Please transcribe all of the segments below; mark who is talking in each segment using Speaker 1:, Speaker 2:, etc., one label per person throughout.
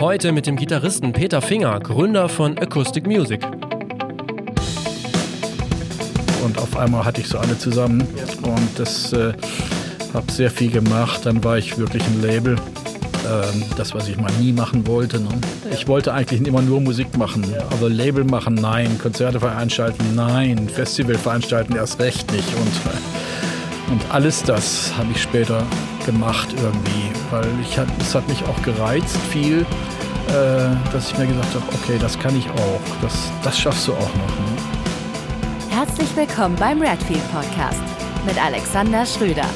Speaker 1: Heute mit dem Gitarristen Peter Finger, Gründer von Acoustic Music.
Speaker 2: Und auf einmal hatte ich so alle zusammen und das äh, habe sehr viel gemacht. Dann war ich wirklich ein Label. Ähm, das, was ich mal nie machen wollte. Ne? Ich wollte eigentlich immer nur Musik machen, aber Label machen, nein. Konzerte veranstalten, nein. Festival veranstalten erst recht nicht. Und, äh, und alles das habe ich später gemacht irgendwie, weil ich es hat mich auch gereizt viel, dass ich mir gesagt habe, okay, das kann ich auch, das, das schaffst du auch noch. Ne?
Speaker 3: Herzlich willkommen beim Redfield Podcast mit Alexander Schröder.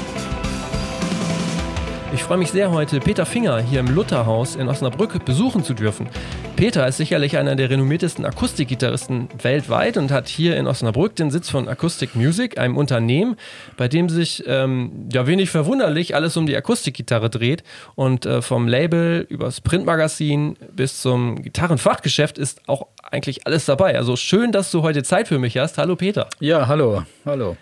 Speaker 1: Ich freue mich sehr, heute Peter Finger hier im Lutherhaus in Osnabrück besuchen zu dürfen. Peter ist sicherlich einer der renommiertesten Akustikgitarristen weltweit und hat hier in Osnabrück den Sitz von Acoustic Music, einem Unternehmen, bei dem sich ähm, ja wenig verwunderlich alles um die Akustikgitarre dreht und äh, vom Label übers Printmagazin bis zum Gitarrenfachgeschäft ist auch eigentlich alles dabei. Also schön, dass du heute Zeit für mich hast. Hallo Peter.
Speaker 2: Ja, hallo, hallo.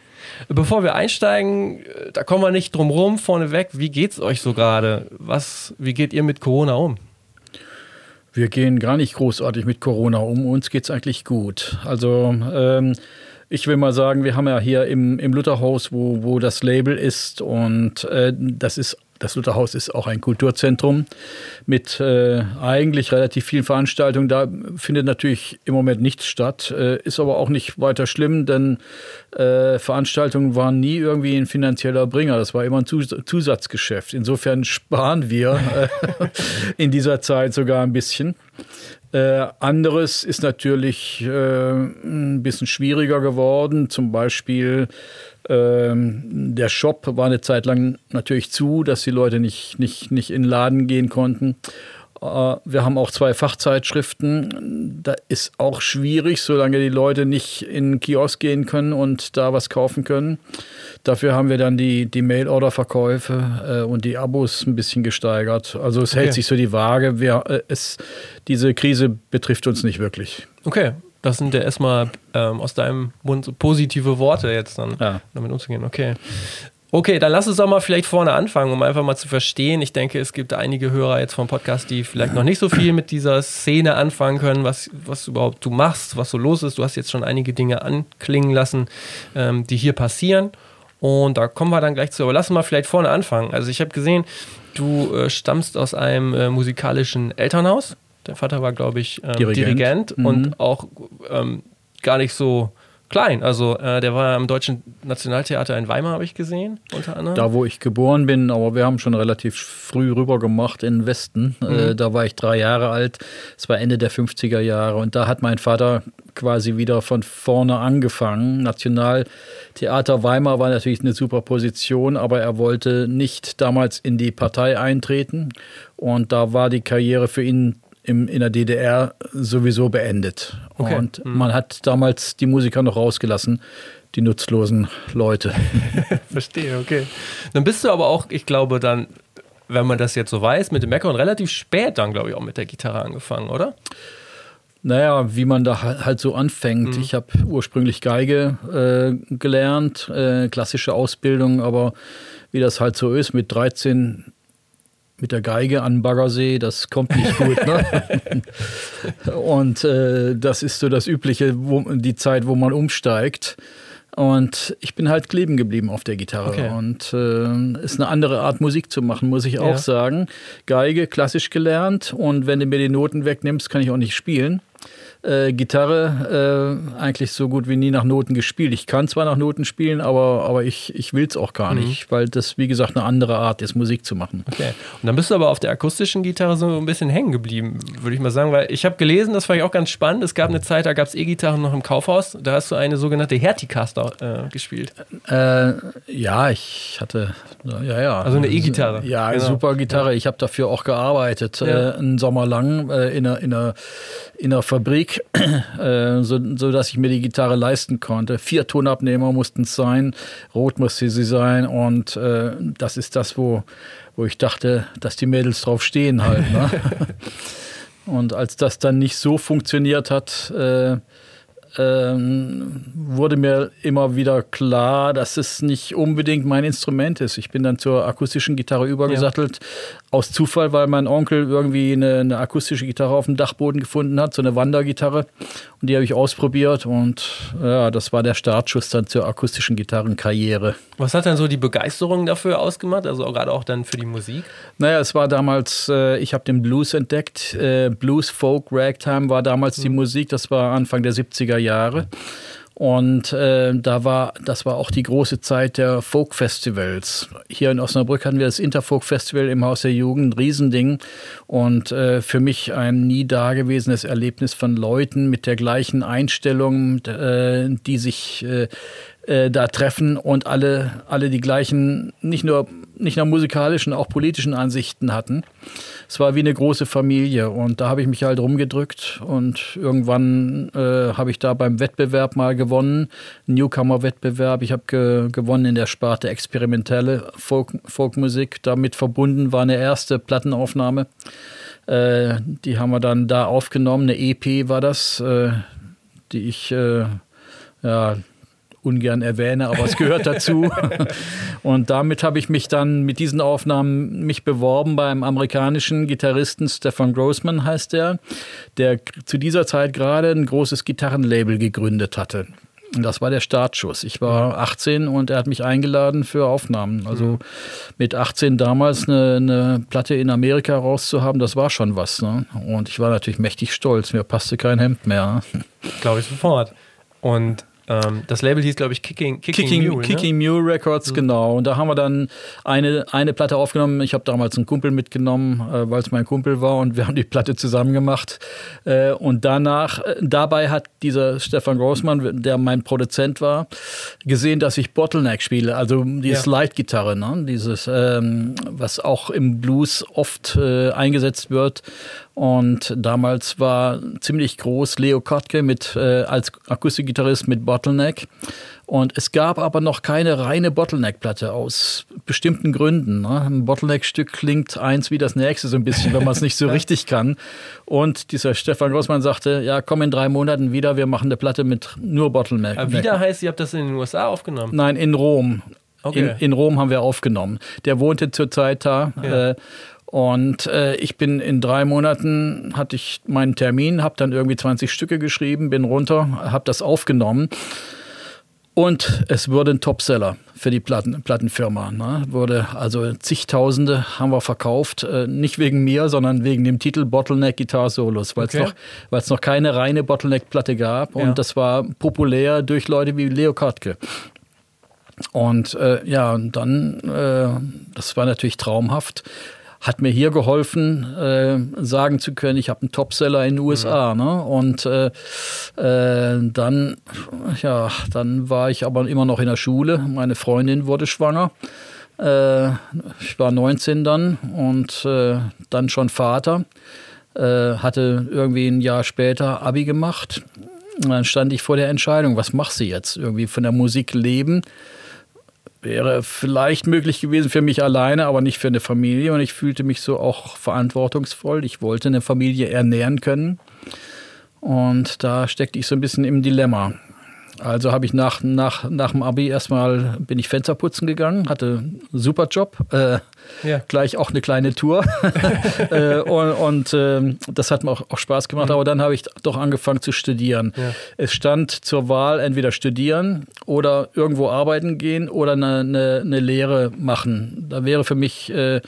Speaker 1: Bevor wir einsteigen, da kommen wir nicht drum rum, vorneweg, wie geht's euch so gerade? Was, wie geht ihr mit Corona um?
Speaker 2: Wir gehen gar nicht großartig mit Corona um. Uns geht's eigentlich gut. Also ähm, ich will mal sagen, wir haben ja hier im, im Lutherhaus, wo, wo das Label ist, und äh, das ist das Lutherhaus ist auch ein Kulturzentrum mit äh, eigentlich relativ vielen Veranstaltungen. Da findet natürlich im Moment nichts statt, äh, ist aber auch nicht weiter schlimm, denn äh, Veranstaltungen waren nie irgendwie ein finanzieller Bringer. Das war immer ein Zus Zusatzgeschäft. Insofern sparen wir äh, in dieser Zeit sogar ein bisschen. Äh, anderes ist natürlich äh, ein bisschen schwieriger geworden. Zum Beispiel ähm, der Shop war eine Zeit lang natürlich zu, dass die Leute nicht, nicht, nicht in den Laden gehen konnten. Äh, wir haben auch zwei Fachzeitschriften. Da ist auch schwierig, solange die Leute nicht in den Kiosk gehen können und da was kaufen können. Dafür haben wir dann die, die Mail-Order-Verkäufe äh, und die Abos ein bisschen gesteigert. Also es okay. hält sich so die Waage. Wir, äh, es, diese Krise betrifft uns nicht wirklich.
Speaker 1: Okay, das sind ja erstmal ähm, aus deinem Mund positive Worte jetzt dann ja. damit umzugehen. Okay. Okay, dann lass uns doch mal vielleicht vorne anfangen, um einfach mal zu verstehen. Ich denke, es gibt einige Hörer jetzt vom Podcast, die vielleicht noch nicht so viel mit dieser Szene anfangen können, was, was überhaupt du machst, was so los ist. Du hast jetzt schon einige Dinge anklingen lassen, ähm, die hier passieren. Und da kommen wir dann gleich zu. Aber lass uns mal vielleicht vorne anfangen. Also ich habe gesehen, du äh, stammst aus einem äh, musikalischen Elternhaus. Der Vater war, glaube ich, ähm, Dirigent, Dirigent mhm. und auch ähm, gar nicht so klein. Also äh, der war am Deutschen Nationaltheater in Weimar, habe ich gesehen, unter anderem.
Speaker 2: Da, wo ich geboren bin, aber wir haben schon relativ früh rüber gemacht in den Westen. Mhm. Äh, da war ich drei Jahre alt. Es war Ende der 50er Jahre. Und da hat mein Vater quasi wieder von vorne angefangen. Nationaltheater Weimar war natürlich eine super Position, aber er wollte nicht damals in die Partei eintreten. Und da war die Karriere für ihn im, in der DDR sowieso beendet. Okay. Und mhm. man hat damals die Musiker noch rausgelassen, die nutzlosen Leute.
Speaker 1: Verstehe, okay. Dann bist du aber auch, ich glaube, dann, wenn man das jetzt so weiß, mit dem Meckern relativ spät dann, glaube ich, auch mit der Gitarre angefangen, oder?
Speaker 2: Naja, wie man da halt so anfängt. Mhm. Ich habe ursprünglich Geige äh, gelernt, äh, klassische Ausbildung, aber wie das halt so ist, mit 13 mit der Geige an Baggersee, das kommt nicht gut. Ne? und äh, das ist so das Übliche, wo, die Zeit, wo man umsteigt. Und ich bin halt kleben geblieben auf der Gitarre. Okay. Und äh, ist eine andere Art Musik zu machen, muss ich auch ja. sagen. Geige, klassisch gelernt. Und wenn du mir die Noten wegnimmst, kann ich auch nicht spielen äh, Gitarre äh, eigentlich so gut wie nie nach Noten gespielt. Ich kann zwar nach Noten spielen, aber, aber ich, ich will es auch gar mhm. nicht, weil das, wie gesagt, eine andere Art ist, Musik zu machen.
Speaker 1: Okay. Und dann bist du aber auf der akustischen Gitarre so ein bisschen hängen geblieben, würde ich mal sagen, weil ich habe gelesen, das fand ich auch ganz spannend. Es gab eine Zeit, da gab es E-Gitarren noch im Kaufhaus. Da hast du eine sogenannte Herticaster äh, gespielt.
Speaker 2: Äh, ja, ich hatte, ja, ja.
Speaker 1: Also eine E-Gitarre.
Speaker 2: Ja, eine genau. super Gitarre. Ja. Ich habe dafür auch gearbeitet, ja. Äh, einen Sommer lang äh, in einer, in einer in einer Fabrik, äh, so, so dass ich mir die Gitarre leisten konnte. Vier Tonabnehmer mussten es sein, rot musste sie sein und äh, das ist das, wo, wo ich dachte, dass die Mädels drauf stehen halt. Ne? und als das dann nicht so funktioniert hat, äh, ähm, wurde mir immer wieder klar, dass es nicht unbedingt mein Instrument ist. Ich bin dann zur akustischen Gitarre übergesattelt, ja. aus Zufall, weil mein Onkel irgendwie eine, eine, akustische Gitarre auf dem Dachboden gefunden hat, so eine Wandergitarre. Und die habe ich ausprobiert und ja, das war der Startschuss dann zur akustischen Gitarrenkarriere.
Speaker 1: Was hat dann so die Begeisterung dafür ausgemacht, also gerade auch dann für die Musik?
Speaker 2: Naja, es war damals, äh, ich habe den Blues entdeckt. Äh, Blues, Folk, Ragtime war damals mhm. die Musik, das war Anfang der 70er Jahre. Und äh, da war, das war auch die große Zeit der Folk-Festivals. Hier in Osnabrück hatten wir das Interfolk-Festival im Haus der Jugend, ein Riesending. Und äh, für mich ein nie dagewesenes Erlebnis von Leuten mit der gleichen Einstellung, äh, die sich äh, da treffen und alle, alle die gleichen, nicht nur, nicht nur musikalischen, auch politischen Ansichten hatten. Es war wie eine große Familie und da habe ich mich halt rumgedrückt und irgendwann äh, habe ich da beim Wettbewerb mal gewonnen, Newcomer-Wettbewerb. Ich habe ge gewonnen in der Sparte experimentelle Folk Folkmusik. Damit verbunden war eine erste Plattenaufnahme. Äh, die haben wir dann da aufgenommen. Eine EP war das, äh, die ich äh, ja, ungern erwähne, aber es gehört dazu. und damit habe ich mich dann mit diesen Aufnahmen mich beworben beim amerikanischen Gitarristen Stefan Grossman heißt der, der zu dieser Zeit gerade ein großes Gitarrenlabel gegründet hatte. Und das war der Startschuss. Ich war 18 und er hat mich eingeladen für Aufnahmen. Also mhm. mit 18 damals eine, eine, Platte in Amerika rauszuhaben, das war schon was. Ne? Und ich war natürlich mächtig stolz. Mir passte kein Hemd mehr.
Speaker 1: Glaube ich sofort. Und das Label hieß, glaube ich, Kicking, Kicking,
Speaker 2: Kicking
Speaker 1: Mule.
Speaker 2: Kicking ne? Mule Records, mhm. genau. Und da haben wir dann eine, eine Platte aufgenommen. Ich habe damals einen Kumpel mitgenommen, äh, weil es mein Kumpel war und wir haben die Platte zusammen gemacht. Äh, und danach, äh, dabei hat dieser Stefan Grossmann, der mein Produzent war, gesehen, dass ich Bottleneck spiele, also die ja. Slide-Gitarre, ne? dieses, ähm, was auch im Blues oft äh, eingesetzt wird. Und damals war ziemlich groß Leo Kotke mit, äh, als Akustikgitarrist mit Bottleneck. Und es gab aber noch keine reine Bottleneck-Platte aus bestimmten Gründen. Ne? Ein Bottleneck-Stück klingt eins wie das nächste so ein bisschen, wenn man es nicht so richtig kann. Und dieser Stefan Grossmann sagte, ja, komm in drei Monaten wieder, wir machen eine Platte mit nur Bottleneck.
Speaker 1: Aber wieder heißt, ihr habt das in den USA aufgenommen?
Speaker 2: Nein, in Rom. Okay. In, in, Rom haben wir aufgenommen. Der wohnte zurzeit da. Ja. Äh, und äh, ich bin in drei Monaten, hatte ich meinen Termin, habe dann irgendwie 20 Stücke geschrieben, bin runter, habe das aufgenommen. Und es wurde ein Topseller für die Platten, Plattenfirma. Ne? Wurde also zigtausende haben wir verkauft, äh, nicht wegen mir, sondern wegen dem Titel Bottleneck Guitar Solos, weil es okay. noch, noch keine reine Bottleneck-Platte gab. Und ja. das war populär durch Leute wie Leo Kartke. Und äh, ja, und dann, äh, das war natürlich traumhaft hat mir hier geholfen, äh, sagen zu können, ich habe einen Topseller in den USA. Mhm. Ne? Und äh, äh, dann, ja, dann war ich aber immer noch in der Schule. Meine Freundin wurde schwanger. Äh, ich war 19 dann und äh, dann schon Vater. Äh, hatte irgendwie ein Jahr später Abi gemacht. Und dann stand ich vor der Entscheidung, was machst du jetzt? Irgendwie von der Musik leben wäre vielleicht möglich gewesen für mich alleine, aber nicht für eine Familie. Und ich fühlte mich so auch verantwortungsvoll. Ich wollte eine Familie ernähren können. Und da steckte ich so ein bisschen im Dilemma. Also habe ich nach, nach, nach dem Abi erstmal bin ich Fenster putzen gegangen, hatte einen super Job, äh, ja. gleich auch eine kleine Tour. äh, und, und äh, das hat mir auch, auch Spaß gemacht, mhm. aber dann habe ich doch angefangen zu studieren. Ja. Es stand zur Wahl entweder studieren oder irgendwo arbeiten gehen oder eine, eine, eine Lehre machen. Da wäre für mich äh,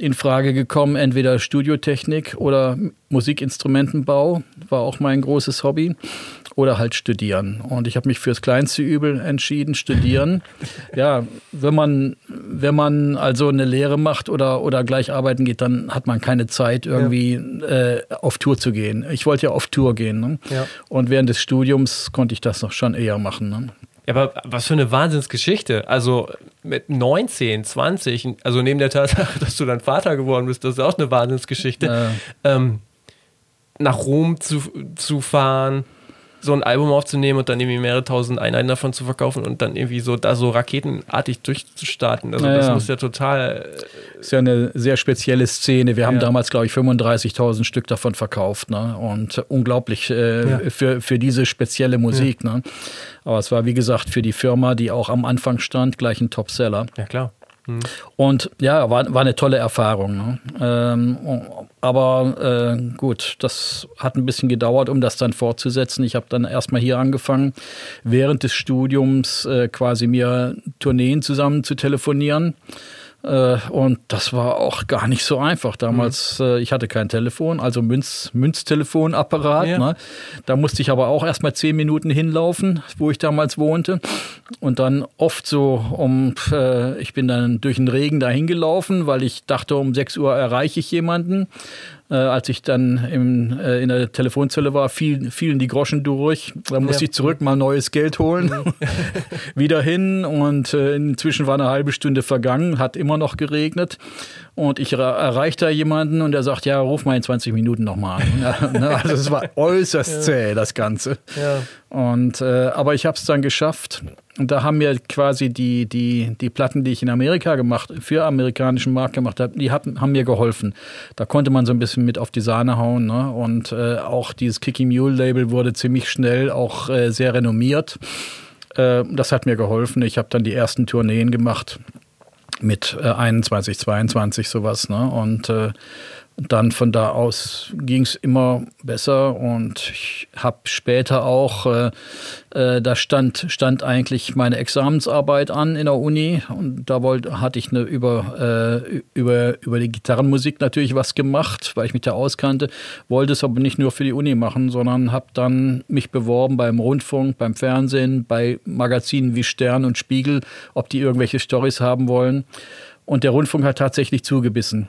Speaker 2: in Frage gekommen, entweder Studiotechnik oder Musikinstrumentenbau, war auch mein großes Hobby oder halt studieren. Und ich habe mich fürs kleinste Übel entschieden, studieren. ja, wenn man, wenn man also eine Lehre macht oder, oder gleich arbeiten geht, dann hat man keine Zeit, irgendwie ja. äh, auf Tour zu gehen. Ich wollte ja auf Tour gehen. Ne? Ja. Und während des Studiums konnte ich das noch schon eher machen. Ne?
Speaker 1: Ja, aber was für eine Wahnsinnsgeschichte. Also mit 19, 20, also neben der Tatsache, dass du dann Vater geworden bist, das ist auch eine Wahnsinnsgeschichte. Ja. Ähm, nach Rom zu, zu fahren, so ein Album aufzunehmen und dann irgendwie mehrere tausend Einheiten davon zu verkaufen und dann irgendwie so da so raketenartig durchzustarten. Also ja, das ja. muss ja total
Speaker 2: ist ja eine sehr spezielle Szene. Wir haben ja. damals, glaube ich, 35.000 Stück davon verkauft. Ne? Und unglaublich äh, für, für diese spezielle Musik. Ne? Aber es war, wie gesagt, für die Firma, die auch am Anfang stand, gleich ein Topseller.
Speaker 1: Ja, klar.
Speaker 2: Mhm. Und ja, war, war eine tolle Erfahrung. Ne? Ähm, aber äh, gut, das hat ein bisschen gedauert, um das dann fortzusetzen. Ich habe dann erstmal hier angefangen, während des Studiums äh, quasi mir Tourneen zusammen zu telefonieren. Äh, und das war auch gar nicht so einfach. Damals, mhm. ich hatte kein Telefon, also Münz, Münztelefonapparat. Ja. Ne? Da musste ich aber auch erst mal zehn Minuten hinlaufen, wo ich damals wohnte. Und dann oft so um, äh, ich bin dann durch den Regen dahin gelaufen, weil ich dachte, um 6 Uhr erreiche ich jemanden. Äh, als ich dann im, äh, in der Telefonzelle war, fiel, fielen die Groschen durch. Da musste ja. ich zurück mal neues Geld holen. Mhm. Wieder hin und äh, inzwischen war eine halbe Stunde vergangen, hat immer noch geregnet. Und ich erreichte da jemanden und der sagt, ja, ruf mal in 20 Minuten nochmal an. Ne, also es war äußerst zäh, das Ganze. Ja. Und, äh, aber ich habe es dann geschafft. Und da haben mir quasi die, die, die Platten, die ich in Amerika gemacht, für amerikanischen Markt gemacht habe, die hatten, haben mir geholfen. Da konnte man so ein bisschen mit auf die Sahne hauen. Ne? Und äh, auch dieses Kicky Mule Label wurde ziemlich schnell auch äh, sehr renommiert. Äh, das hat mir geholfen. Ich habe dann die ersten Tourneen gemacht mit äh, 21, 22 sowas. Ne? Und äh, dann von da aus ging es immer besser und ich habe später auch, äh, äh, da stand, stand eigentlich meine Examensarbeit an in der Uni und da wollte, hatte ich eine, über, äh, über, über die Gitarrenmusik natürlich was gemacht, weil ich mich da auskannte, wollte es aber nicht nur für die Uni machen, sondern habe dann mich beworben beim Rundfunk, beim Fernsehen, bei Magazinen wie Stern und Spiegel, ob die irgendwelche Stories haben wollen. Und der Rundfunk hat tatsächlich zugebissen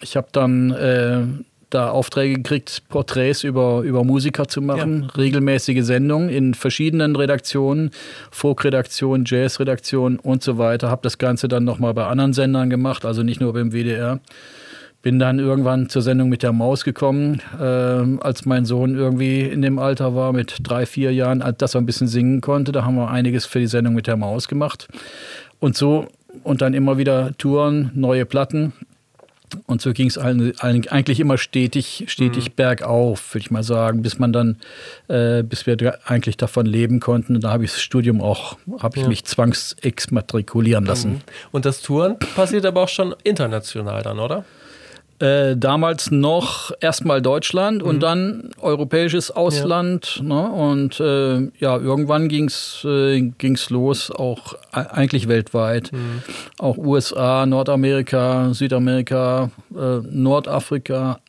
Speaker 2: ich habe dann äh, da Aufträge gekriegt, Porträts über, über Musiker zu machen, ja. regelmäßige Sendungen in verschiedenen Redaktionen, Folk-Redaktion, Jazz-Redaktion und so weiter. Habe das Ganze dann nochmal bei anderen Sendern gemacht, also nicht nur beim WDR. Bin dann irgendwann zur Sendung mit der Maus gekommen, äh, als mein Sohn irgendwie in dem Alter war, mit drei, vier Jahren, dass er ein bisschen singen konnte. Da haben wir einiges für die Sendung mit der Maus gemacht. Und so und dann immer wieder Touren, neue Platten. Und so ging es eigentlich immer stetig, stetig mhm. bergauf, würde ich mal sagen, bis man dann, äh, bis wir eigentlich davon leben konnten. Da habe ich das Studium auch, habe ich ja. mich zwangsexmatrikulieren lassen. Mhm.
Speaker 1: Und das Touren passiert aber auch schon international dann, oder?
Speaker 2: Äh, damals noch erstmal Deutschland mhm. und dann europäisches Ausland. Ja. Ne? Und äh, ja, irgendwann ging es äh, ging's los, auch eigentlich weltweit. Mhm. Auch USA, Nordamerika, Südamerika, äh, Nordafrika,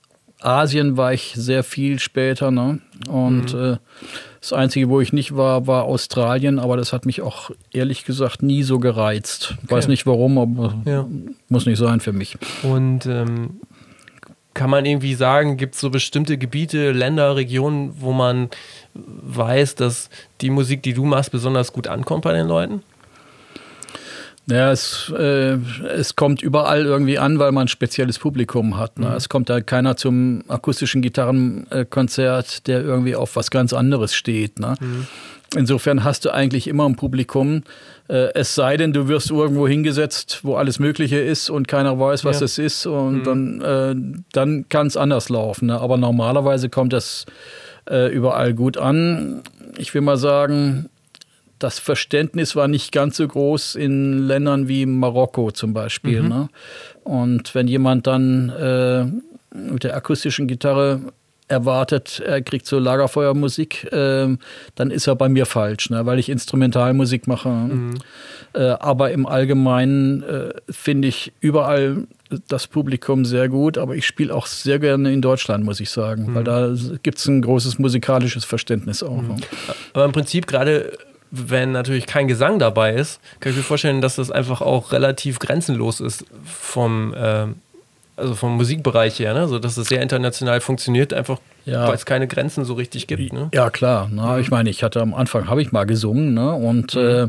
Speaker 2: Asien war ich sehr viel später. Ne? Und mhm. Äh, das Einzige, wo ich nicht war, war Australien, aber das hat mich auch ehrlich gesagt nie so gereizt. Okay. Weiß nicht warum, aber ja. muss nicht sein für mich.
Speaker 1: Und ähm, kann man irgendwie sagen, gibt es so bestimmte Gebiete, Länder, Regionen, wo man weiß, dass die Musik, die du machst, besonders gut ankommt bei den Leuten?
Speaker 2: Ja, es, äh, es kommt überall irgendwie an, weil man ein spezielles Publikum hat. Ne? Mhm. Es kommt da keiner zum akustischen Gitarrenkonzert, der irgendwie auf was ganz anderes steht. Ne? Mhm. Insofern hast du eigentlich immer ein Publikum, äh, es sei denn, du wirst irgendwo hingesetzt, wo alles Mögliche ist und keiner weiß, was ja. es ist. Und mhm. dann, äh, dann kann es anders laufen. Ne? Aber normalerweise kommt das äh, überall gut an. Ich will mal sagen, das Verständnis war nicht ganz so groß in Ländern wie Marokko zum Beispiel. Mhm. Ne? Und wenn jemand dann äh, mit der akustischen Gitarre erwartet, er kriegt so Lagerfeuermusik, äh, dann ist er bei mir falsch, ne? weil ich Instrumentalmusik mache. Mhm. Äh, aber im Allgemeinen äh, finde ich überall das Publikum sehr gut, aber ich spiele auch sehr gerne in Deutschland, muss ich sagen, mhm. weil da gibt es ein großes musikalisches Verständnis auch. Mhm. Ne?
Speaker 1: Aber im Prinzip gerade wenn natürlich kein Gesang dabei ist, kann ich mir vorstellen, dass das einfach auch relativ grenzenlos ist vom äh, also vom Musikbereich her, ne? so dass es sehr international funktioniert, einfach ja. weil es keine Grenzen so richtig gibt. Ne?
Speaker 2: Ja klar, na, ich meine, ich hatte am Anfang habe ich mal gesungen ne? und mhm. äh,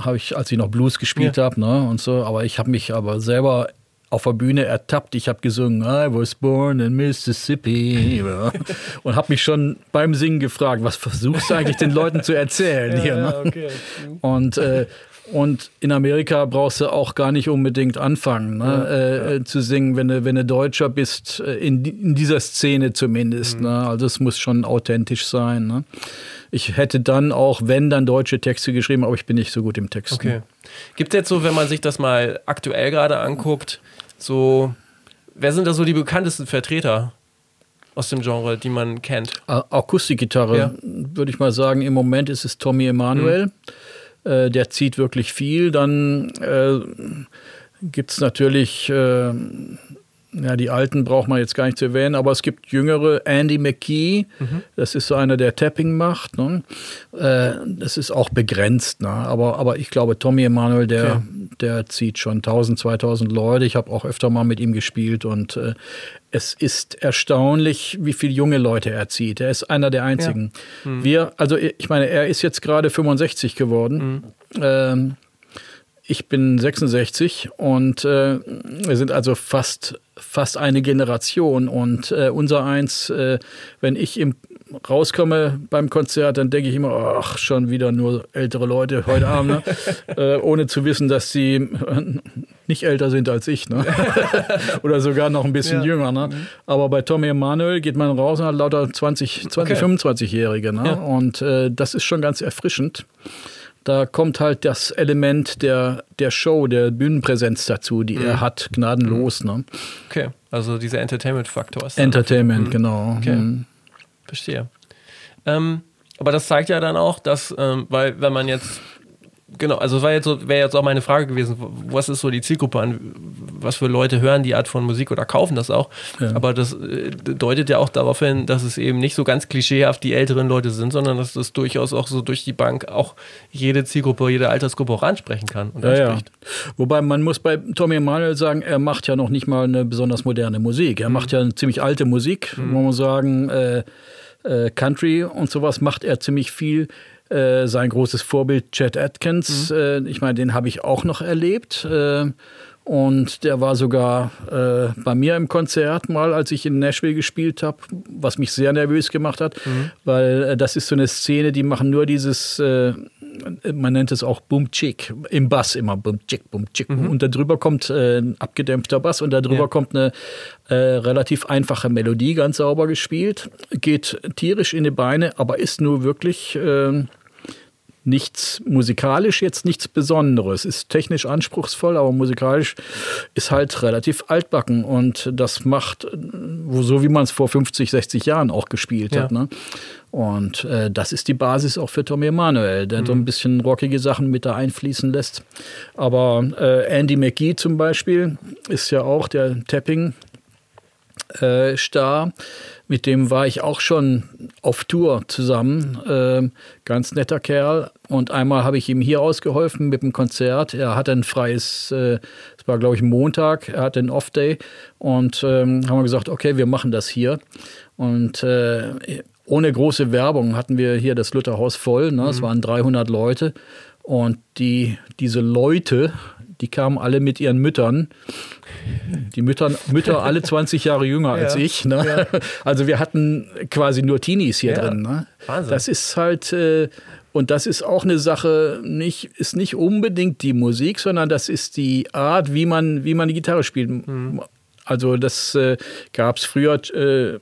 Speaker 2: habe ich, als ich noch Blues gespielt ja. habe ne? und so, aber ich habe mich aber selber auf der Bühne ertappt. Ich habe gesungen, I was born in Mississippi und habe mich schon beim Singen gefragt, was versuchst du eigentlich den Leuten zu erzählen ja, hier? Ne? Okay. Und äh, Und in Amerika brauchst du auch gar nicht unbedingt anfangen, ne? ja, äh, ja. zu singen, wenn du, wenn du Deutscher bist, äh, in, in dieser Szene zumindest. Mhm. Ne? Also es muss schon authentisch sein. Ne? Ich hätte dann auch, wenn, dann deutsche Texte geschrieben, aber ich bin nicht so gut im Text.
Speaker 1: Okay. Gibt es jetzt so, wenn man sich das mal aktuell gerade anguckt, so, wer sind da so die bekanntesten Vertreter? aus dem Genre, die man kennt?
Speaker 2: Akustikgitarre, ja. würde ich mal sagen. Im Moment ist es Tommy Emanuel. Mhm. Äh, der zieht wirklich viel. Dann äh, gibt es natürlich, äh, ja, die Alten braucht man jetzt gar nicht zu erwähnen, aber es gibt jüngere, Andy McKee, mhm. das ist so einer, der Tapping macht. Ne? Äh, das ist auch begrenzt, ne? aber, aber ich glaube, Tommy Emanuel, der, okay. der zieht schon 1000, 2000 Leute. Ich habe auch öfter mal mit ihm gespielt und äh, es ist erstaunlich, wie viele junge Leute er zieht. Er ist einer der einzigen. Ja. Mhm. Wir, also ich meine, er ist jetzt gerade 65 geworden. Mhm. Ähm, ich bin 66 und äh, wir sind also fast, fast eine Generation. Und äh, unser eins, äh, wenn ich im rauskomme beim Konzert, dann denke ich immer, ach, schon wieder nur ältere Leute heute Abend, ne? äh, ohne zu wissen, dass sie äh, nicht älter sind als ich, ne? oder sogar noch ein bisschen ja. jünger. Ne? Mhm. Aber bei Tommy Emanuel geht man raus und hat lauter 20, 20 okay. 25-Jährige. Ne? Ja. Und äh, das ist schon ganz erfrischend. Da kommt halt das Element der, der Show, der Bühnenpräsenz dazu, die mhm. er hat, gnadenlos. Ne?
Speaker 1: Okay, also dieser Entertainment-Faktor.
Speaker 2: Entertainment, mhm. genau.
Speaker 1: Okay. Mhm. Verstehe. Ähm, aber das zeigt ja dann auch, dass, ähm, weil wenn man jetzt genau, also wäre jetzt, so, wär jetzt auch meine Frage gewesen, was ist so die Zielgruppe an, was für Leute hören die Art von Musik oder kaufen das auch. Ja. Aber das äh, deutet ja auch darauf hin, dass es eben nicht so ganz klischeehaft die älteren Leute sind, sondern dass das durchaus auch so durch die Bank auch jede Zielgruppe, jede Altersgruppe auch ansprechen kann und
Speaker 2: ja, anspricht. Ja. Wobei man muss bei Tommy Emanuel sagen, er macht ja noch nicht mal eine besonders moderne Musik. Er mhm. macht ja eine ziemlich alte Musik, mhm. wo man sagen, äh, äh, Country und sowas macht er ziemlich viel. Äh, sein großes Vorbild Chet Atkins, mhm. äh, ich meine, den habe ich auch noch erlebt. Äh, und der war sogar äh, bei mir im Konzert mal, als ich in Nashville gespielt habe, was mich sehr nervös gemacht hat, mhm. weil äh, das ist so eine Szene, die machen nur dieses, äh, man nennt es auch Boom Chick, im Bass immer Boom Chick, Boom Chick. Mhm. Und darüber kommt äh, ein abgedämpfter Bass und darüber ja. kommt eine äh, relativ einfache Melodie, ganz sauber gespielt, geht tierisch in die Beine, aber ist nur wirklich ähm, nichts musikalisch jetzt nichts Besonderes. Ist technisch anspruchsvoll, aber musikalisch ist halt relativ altbacken und das macht so, wie man es vor 50, 60 Jahren auch gespielt ja. hat. Ne? Und äh, das ist die Basis auch für Tommy Emanuel, der mhm. so ein bisschen rockige Sachen mit da einfließen lässt. Aber äh, Andy McGee zum Beispiel ist ja auch der Tapping äh, Star. Mit dem war ich auch schon auf Tour zusammen. Äh, ganz netter Kerl. Und einmal habe ich ihm hier ausgeholfen mit dem Konzert. Er hatte ein freies, äh, es war glaube ich Montag, er hatte einen Off-Day. Und ähm, haben wir gesagt, okay, wir machen das hier. Und äh, ohne große Werbung hatten wir hier das Lutherhaus voll. Ne? Mhm. Es waren 300 Leute. Und die, diese Leute, die kamen alle mit ihren Müttern. Die Mütter, Mütter alle 20 Jahre jünger ja, als ich. Ne? Ja. Also wir hatten quasi nur Teenies hier ja, drin. Ne? Wahnsinn. Das ist halt, äh, und das ist auch eine Sache, nicht, ist nicht unbedingt die Musik, sondern das ist die Art, wie man, wie man die Gitarre spielt. Mhm. Also das äh, gab es früher äh,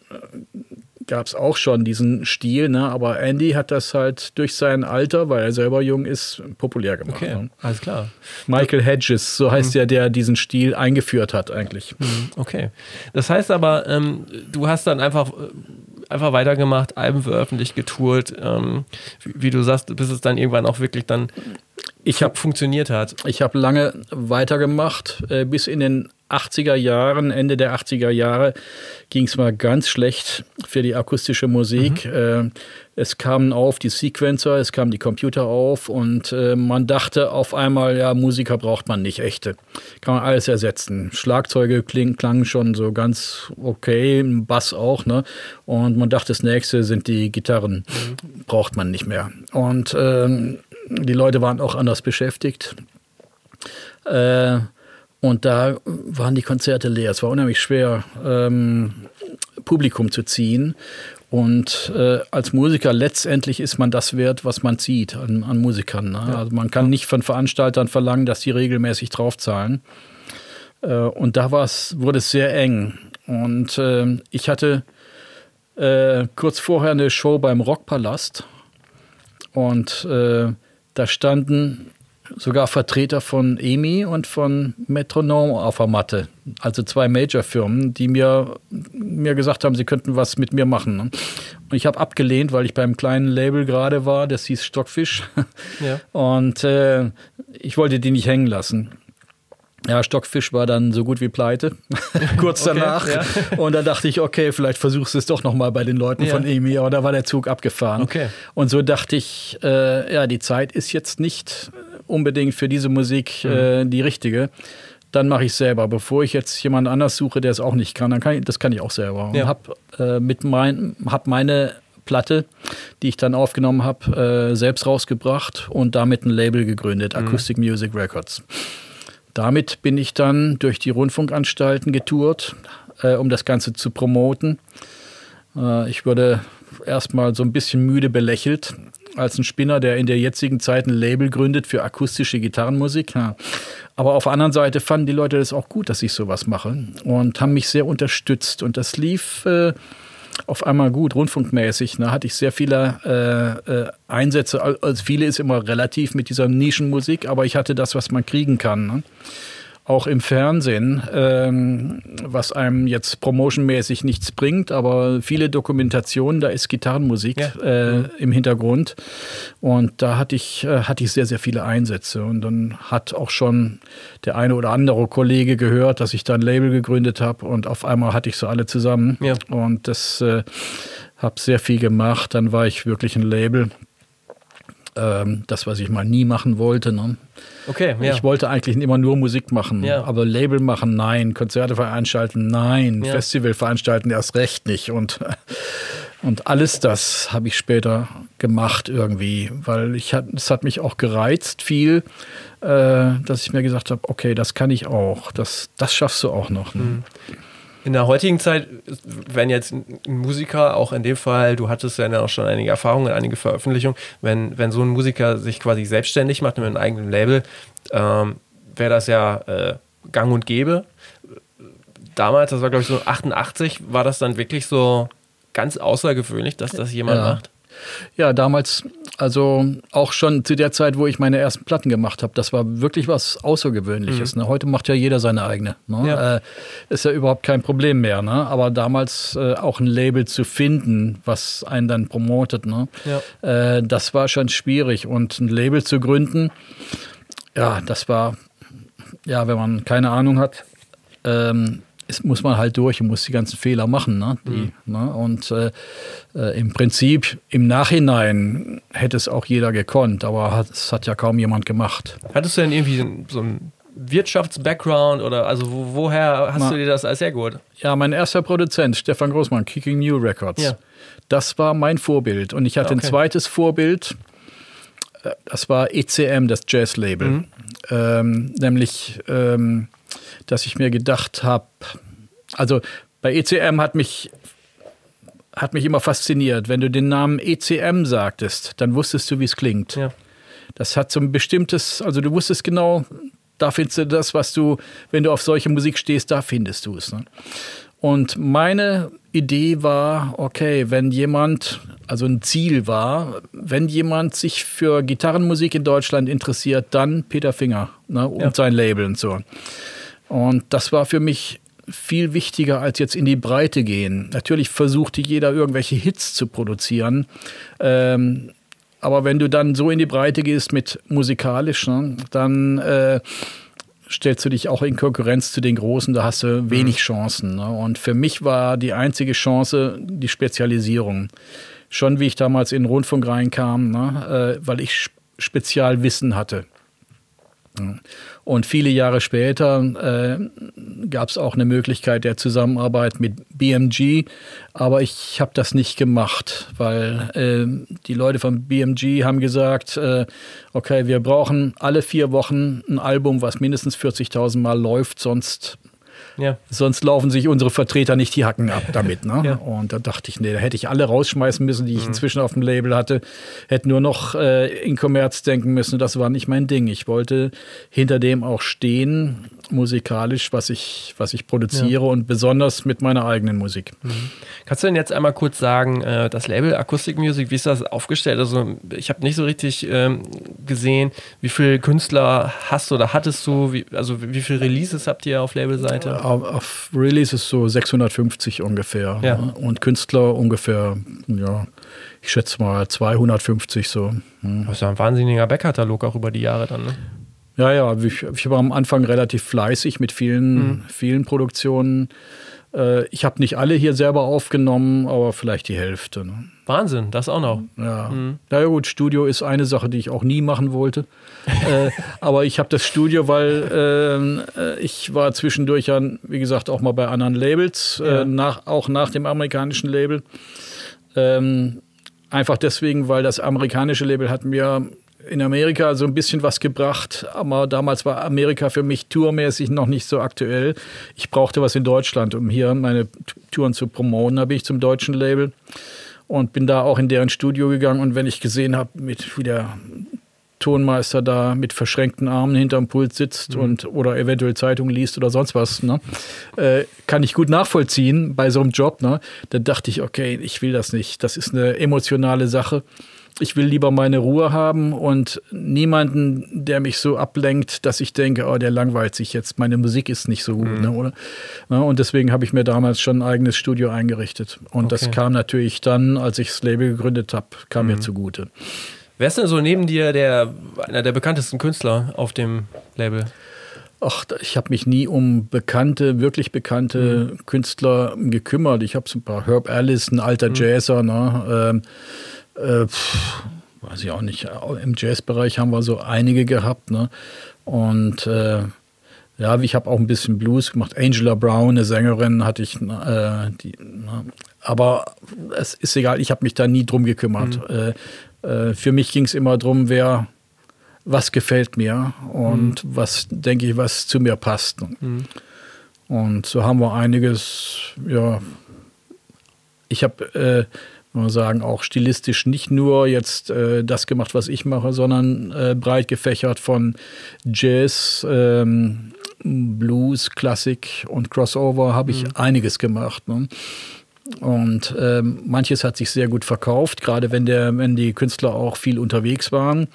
Speaker 2: gab es auch schon diesen Stil, ne? aber Andy hat das halt durch sein Alter, weil er selber jung ist, populär gemacht.
Speaker 1: Okay, ne? alles klar.
Speaker 2: Michael Hedges, so heißt mhm. ja der diesen Stil eingeführt hat eigentlich.
Speaker 1: Mhm, okay. Das heißt aber, ähm, du hast dann einfach einfach weitergemacht, Alben veröffentlicht, getourt, ähm, wie, wie, du sagst, bis es dann irgendwann auch wirklich dann ich hab, funktioniert hat.
Speaker 2: Ich habe lange weitergemacht, äh, bis in den 80er Jahren, Ende der 80er Jahre, ging es mal ganz schlecht für die akustische Musik. Mhm. Äh, es kamen auf die Sequencer, es kamen die Computer auf und äh, man dachte auf einmal, ja, Musiker braucht man nicht, echte. Kann man alles ersetzen. Schlagzeuge kling, klangen schon so ganz okay, Bass auch, ne? Und man dachte, das nächste sind die Gitarren. Mhm. Braucht man nicht mehr. Und ähm, die Leute waren auch anders beschäftigt. Äh, und da waren die Konzerte leer. Es war unheimlich schwer, ähm, Publikum zu ziehen. Und äh, als Musiker letztendlich ist man das wert, was man zieht an, an Musikern. Ne? Ja. Also man kann nicht von Veranstaltern verlangen, dass die regelmäßig draufzahlen. Äh, und da wurde es sehr eng. Und äh, ich hatte äh, kurz vorher eine Show beim Rockpalast. Und äh, da standen sogar Vertreter von EMI und von Metronom auf der Matte. Also zwei Major-Firmen, die mir, mir gesagt haben, sie könnten was mit mir machen. Ne? Und ich habe abgelehnt, weil ich beim kleinen Label gerade war, das hieß Stockfisch. Ja. Und äh, ich wollte die nicht hängen lassen. Ja, Stockfisch war dann so gut wie pleite, kurz okay, danach. Ja. Und da dachte ich, okay, vielleicht versuchst du es doch nochmal bei den Leuten ja. von EMI, aber da war der Zug abgefahren. Okay. Und so dachte ich, äh, ja, die Zeit ist jetzt nicht unbedingt für diese Musik äh, mhm. die richtige. Dann mache ich selber. Bevor ich jetzt jemand anders suche, der es auch nicht kann, dann kann ich, das kann ich auch selber. Und habe äh, mein, hab meine Platte, die ich dann aufgenommen habe, äh, selbst rausgebracht und damit ein Label gegründet, mhm. Acoustic Music Records. Damit bin ich dann durch die Rundfunkanstalten getourt, äh, um das Ganze zu promoten. Äh, ich wurde erstmal so ein bisschen müde belächelt als ein Spinner, der in der jetzigen Zeit ein Label gründet für akustische Gitarrenmusik. Ja. Aber auf der anderen Seite fanden die Leute das auch gut, dass ich sowas mache und haben mich sehr unterstützt. Und das lief äh, auf einmal gut, rundfunkmäßig. Da hatte ich sehr viele äh, äh, Einsätze. Also viele ist immer relativ mit dieser Nischenmusik, aber ich hatte das, was man kriegen kann. Ne? Auch im Fernsehen, ähm, was einem jetzt promotionmäßig nichts bringt, aber viele Dokumentationen, da ist Gitarrenmusik ja. äh, mhm. im Hintergrund. Und da hatte ich, äh, hatte ich sehr, sehr viele Einsätze. Und dann hat auch schon der eine oder andere Kollege gehört, dass ich da ein Label gegründet habe und auf einmal hatte ich so alle zusammen. Ja. Und das äh, habe sehr viel gemacht. Dann war ich wirklich ein Label. Ähm, das, was ich mal nie machen wollte. Ne? Okay, ja. Ich wollte eigentlich immer nur Musik machen, ja. aber Label machen, nein. Konzerte veranstalten, nein. Ja. Festival veranstalten, erst recht nicht. Und, und alles das habe ich später gemacht irgendwie, weil ich hat, es hat mich auch gereizt viel, äh, dass ich mir gesagt habe, okay, das kann ich auch, das, das schaffst du auch noch. Ne? Mhm.
Speaker 1: In der heutigen Zeit, wenn jetzt ein Musiker, auch in dem Fall, du hattest ja auch schon einige Erfahrungen, einige Veröffentlichungen, wenn, wenn so ein Musiker sich quasi selbstständig macht mit einem eigenen Label, ähm, wäre das ja äh, gang und gäbe. Damals, das war glaube ich so 88, war das dann wirklich so ganz außergewöhnlich, dass das jemand ja. macht?
Speaker 2: Ja, damals, also auch schon zu der Zeit, wo ich meine ersten Platten gemacht habe, das war wirklich was Außergewöhnliches. Mhm. Ne? Heute macht ja jeder seine eigene. Ne? Ja. Äh, ist ja überhaupt kein Problem mehr. Ne? Aber damals äh, auch ein Label zu finden, was einen dann promotet, ne? Ja. Äh, das war schon schwierig. Und ein Label zu gründen, ja, das war, ja, wenn man keine Ahnung hat, ähm, ist, muss man halt durch und muss die ganzen Fehler machen. Ne? Die, mhm. ne? Und äh, äh, im Prinzip im Nachhinein hätte es auch jeder gekonnt, aber es hat ja kaum jemand gemacht.
Speaker 1: Hattest du denn irgendwie so ein Wirtschafts-Background oder also wo, woher hast Na, du dir das als hergeholt?
Speaker 2: Ja, mein erster Produzent, Stefan Großmann, Kicking New Records. Ja. Das war mein Vorbild. Und ich hatte okay. ein zweites Vorbild, äh, das war ECM, das Jazz-Label. Mhm. Ähm, nämlich ähm, dass ich mir gedacht habe, also bei ECM hat mich hat mich immer fasziniert. Wenn du den Namen ECM sagtest, dann wusstest du, wie es klingt. Ja. Das hat so ein bestimmtes, also du wusstest genau, da findest du das, was du, wenn du auf solche Musik stehst, da findest du es. Ne? Und meine Idee war, okay, wenn jemand, also ein Ziel war, wenn jemand sich für Gitarrenmusik in Deutschland interessiert, dann Peter Finger ne, und ja. sein Label und so. Und das war für mich viel wichtiger als jetzt in die Breite gehen. Natürlich versuchte jeder irgendwelche Hits zu produzieren. Ähm, aber wenn du dann so in die Breite gehst mit musikalisch, ne, dann äh, stellst du dich auch in Konkurrenz zu den Großen, da hast du wenig mhm. Chancen. Ne? Und für mich war die einzige Chance die Spezialisierung. Schon wie ich damals in den Rundfunk reinkam, ne? äh, weil ich Spezialwissen hatte. Und viele Jahre später äh, gab es auch eine Möglichkeit der Zusammenarbeit mit BMG, aber ich habe das nicht gemacht, weil äh, die Leute von BMG haben gesagt, äh, okay, wir brauchen alle vier Wochen ein Album, was mindestens 40.000 Mal läuft, sonst Ja. Sonst laufen sich unsere Vertreter nicht die Hacken ab damit. Ne? Ja. Und da dachte ich, nee, da hätte ich alle rausschmeißen müssen, die ich mhm. inzwischen auf dem Label hatte. Hätte nur noch äh, in Kommerz denken müssen. Das war nicht mein Ding. Ich wollte hinter dem auch stehen, musikalisch, was ich, was ich produziere ja. und besonders mit meiner eigenen Musik. Mhm.
Speaker 1: Kannst du denn jetzt einmal kurz sagen, äh, das Label Acoustic Music, wie ist das aufgestellt? Also ich habe nicht so richtig ähm, gesehen, wie viele Künstler hast du oder hattest du, wie, also wie viele Releases habt ihr auf Labelseite?
Speaker 2: Auf, auf Releases so 650 ungefähr ja. Und Künstler ungefähr, ja, ich schätze mal 250 so.
Speaker 1: Hm. Das ist ja ein wahnsinniger Backkatalog auch über die Jahre dann, ne?
Speaker 2: Ja, ja, ich, ich, war am Anfang relativ fleißig mit vielen, mhm. vielen Produktionen. Äh, ich habe nicht alle hier selber aufgenommen, aber vielleicht die Hälfte. Ne?
Speaker 1: Wahnsinn, das auch noch.
Speaker 2: Ja. Mhm. Naja gut, Studio ist eine Sache, die ich auch nie machen wollte. äh, aber ich habe das Studio, weil ähm, äh, ich war zwischendurch ja, wie gesagt, auch mal bei anderen Labels, äh, ja. nach, auch nach dem amerikanischen Label. Ähm, einfach deswegen, weil das amerikanische Label hat mir in Amerika so ein bisschen was gebracht, aber damals war Amerika für mich tourmäßig noch nicht so aktuell. Ich brauchte was in Deutschland, um hier meine Touren zu promoten. Da bin ich zum deutschen Label und bin da auch in deren Studio gegangen. Und wenn ich gesehen habe, mit wie der Tonmeister da mit verschränkten Armen hinterm Pult sitzt mhm. und oder eventuell Zeitung liest oder sonst was, ne? äh, kann ich gut nachvollziehen bei so einem Job. Ne? Da dachte ich, okay, ich will das nicht. Das ist eine emotionale Sache ich will lieber meine Ruhe haben und niemanden, der mich so ablenkt, dass ich denke, oh, der langweilt sich jetzt, meine Musik ist nicht so gut, mhm. ne, oder? Ja, und deswegen habe ich mir damals schon ein eigenes Studio eingerichtet. Und okay. das kam natürlich dann, als ich das Label gegründet habe, kam mhm. mir zugute.
Speaker 1: Wer ist denn so neben dir der, einer der bekanntesten Künstler auf dem Label?
Speaker 2: Ach, ich habe mich nie um bekannte, wirklich bekannte mhm. Künstler gekümmert. Ich habe so ein paar Herb Alice, ein alter mhm. Jazzer, ne? Ähm, äh, pff, weiß ich auch nicht, im Jazzbereich haben wir so einige gehabt. Ne? Und äh, ja, ich habe auch ein bisschen Blues gemacht. Angela Brown, eine Sängerin, hatte ich. Äh, die, na, aber es ist egal, ich habe mich da nie drum gekümmert. Mhm. Äh, äh für mich ging es immer darum, wer, was gefällt mir und mhm. was, denke ich, was zu mir passt. Mhm. Und so haben wir einiges, ja. Ich habe äh, man sagen, auch stilistisch nicht nur jetzt äh, das gemacht, was ich mache, sondern äh, breit gefächert von Jazz, ähm, Blues, Klassik und Crossover habe ich mhm. einiges gemacht. Ne? Und ähm, manches hat sich sehr gut verkauft, gerade wenn, der, wenn die Künstler auch viel unterwegs waren.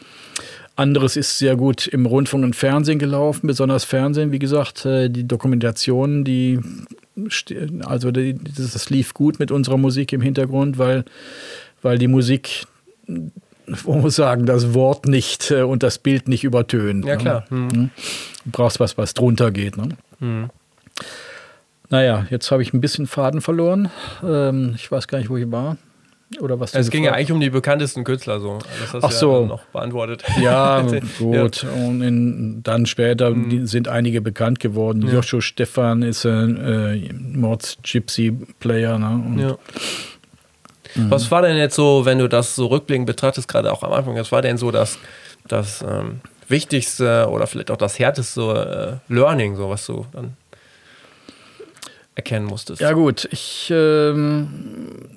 Speaker 2: Anderes ist sehr gut im Rundfunk und Fernsehen gelaufen, besonders Fernsehen, wie gesagt, äh, die Dokumentationen, die also das lief gut mit unserer Musik im Hintergrund, weil, weil die Musik, man muss sagen, das Wort nicht äh, und das Bild nicht übertönt.
Speaker 1: Ja, ne? klar.
Speaker 2: Mhm. Du brauchst was, was drunter geht. Ne? Mhm. Naja, jetzt habe ich ein bisschen Faden verloren. Ähm, ich weiß gar nicht, wo ich war. Oder was
Speaker 1: es ging ja eigentlich um die bekanntesten Künstler so.
Speaker 2: Das hast Ach so.
Speaker 1: Ja noch beantwortet.
Speaker 2: Ja, gut. Ja. Und in, dann später mhm. sind einige bekannt geworden. Ja. Joshua Stefan ist ein äh, Mords Gypsy Player. Ne? ja.
Speaker 1: Mhm. Was war denn jetzt so, wenn du das so rückblickend betrachtest, gerade auch am Anfang, was war denn so das, das ähm, wichtigste oder vielleicht auch das härteste äh, Learning, so was du dann erkennen musstest?
Speaker 2: Ja gut, ich ähm,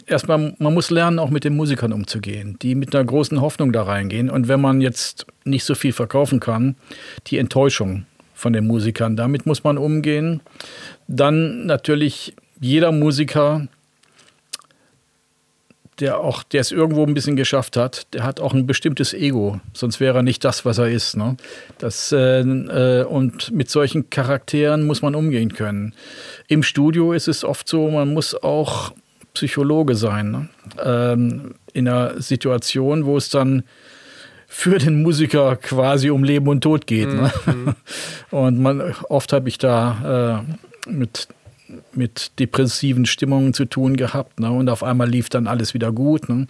Speaker 2: erstmal, man muss lernen, auch mit den Musikern umzugehen, die mit einer großen Hoffnung da reingehen. Und wenn man jetzt nicht so viel verkaufen kann, die Enttäuschung von den Musikern, damit muss man umgehen. Dann natürlich jeder Musiker der auch, der es irgendwo ein bisschen geschafft hat, der hat auch ein bestimmtes Ego, sonst wäre er nicht das, was er ist. Ne? Das, äh, äh, und mit solchen Charakteren muss man umgehen können. Im Studio ist es oft so, man muss auch Psychologe sein. Ne? Ähm, in einer Situation, wo es dann für den Musiker quasi um Leben und Tod geht. Ne? Mhm. Ne? Und man, oft habe ich da äh, mit mit depressiven Stimmungen zu tun gehabt. Ne? Und auf einmal lief dann alles wieder gut. Ne?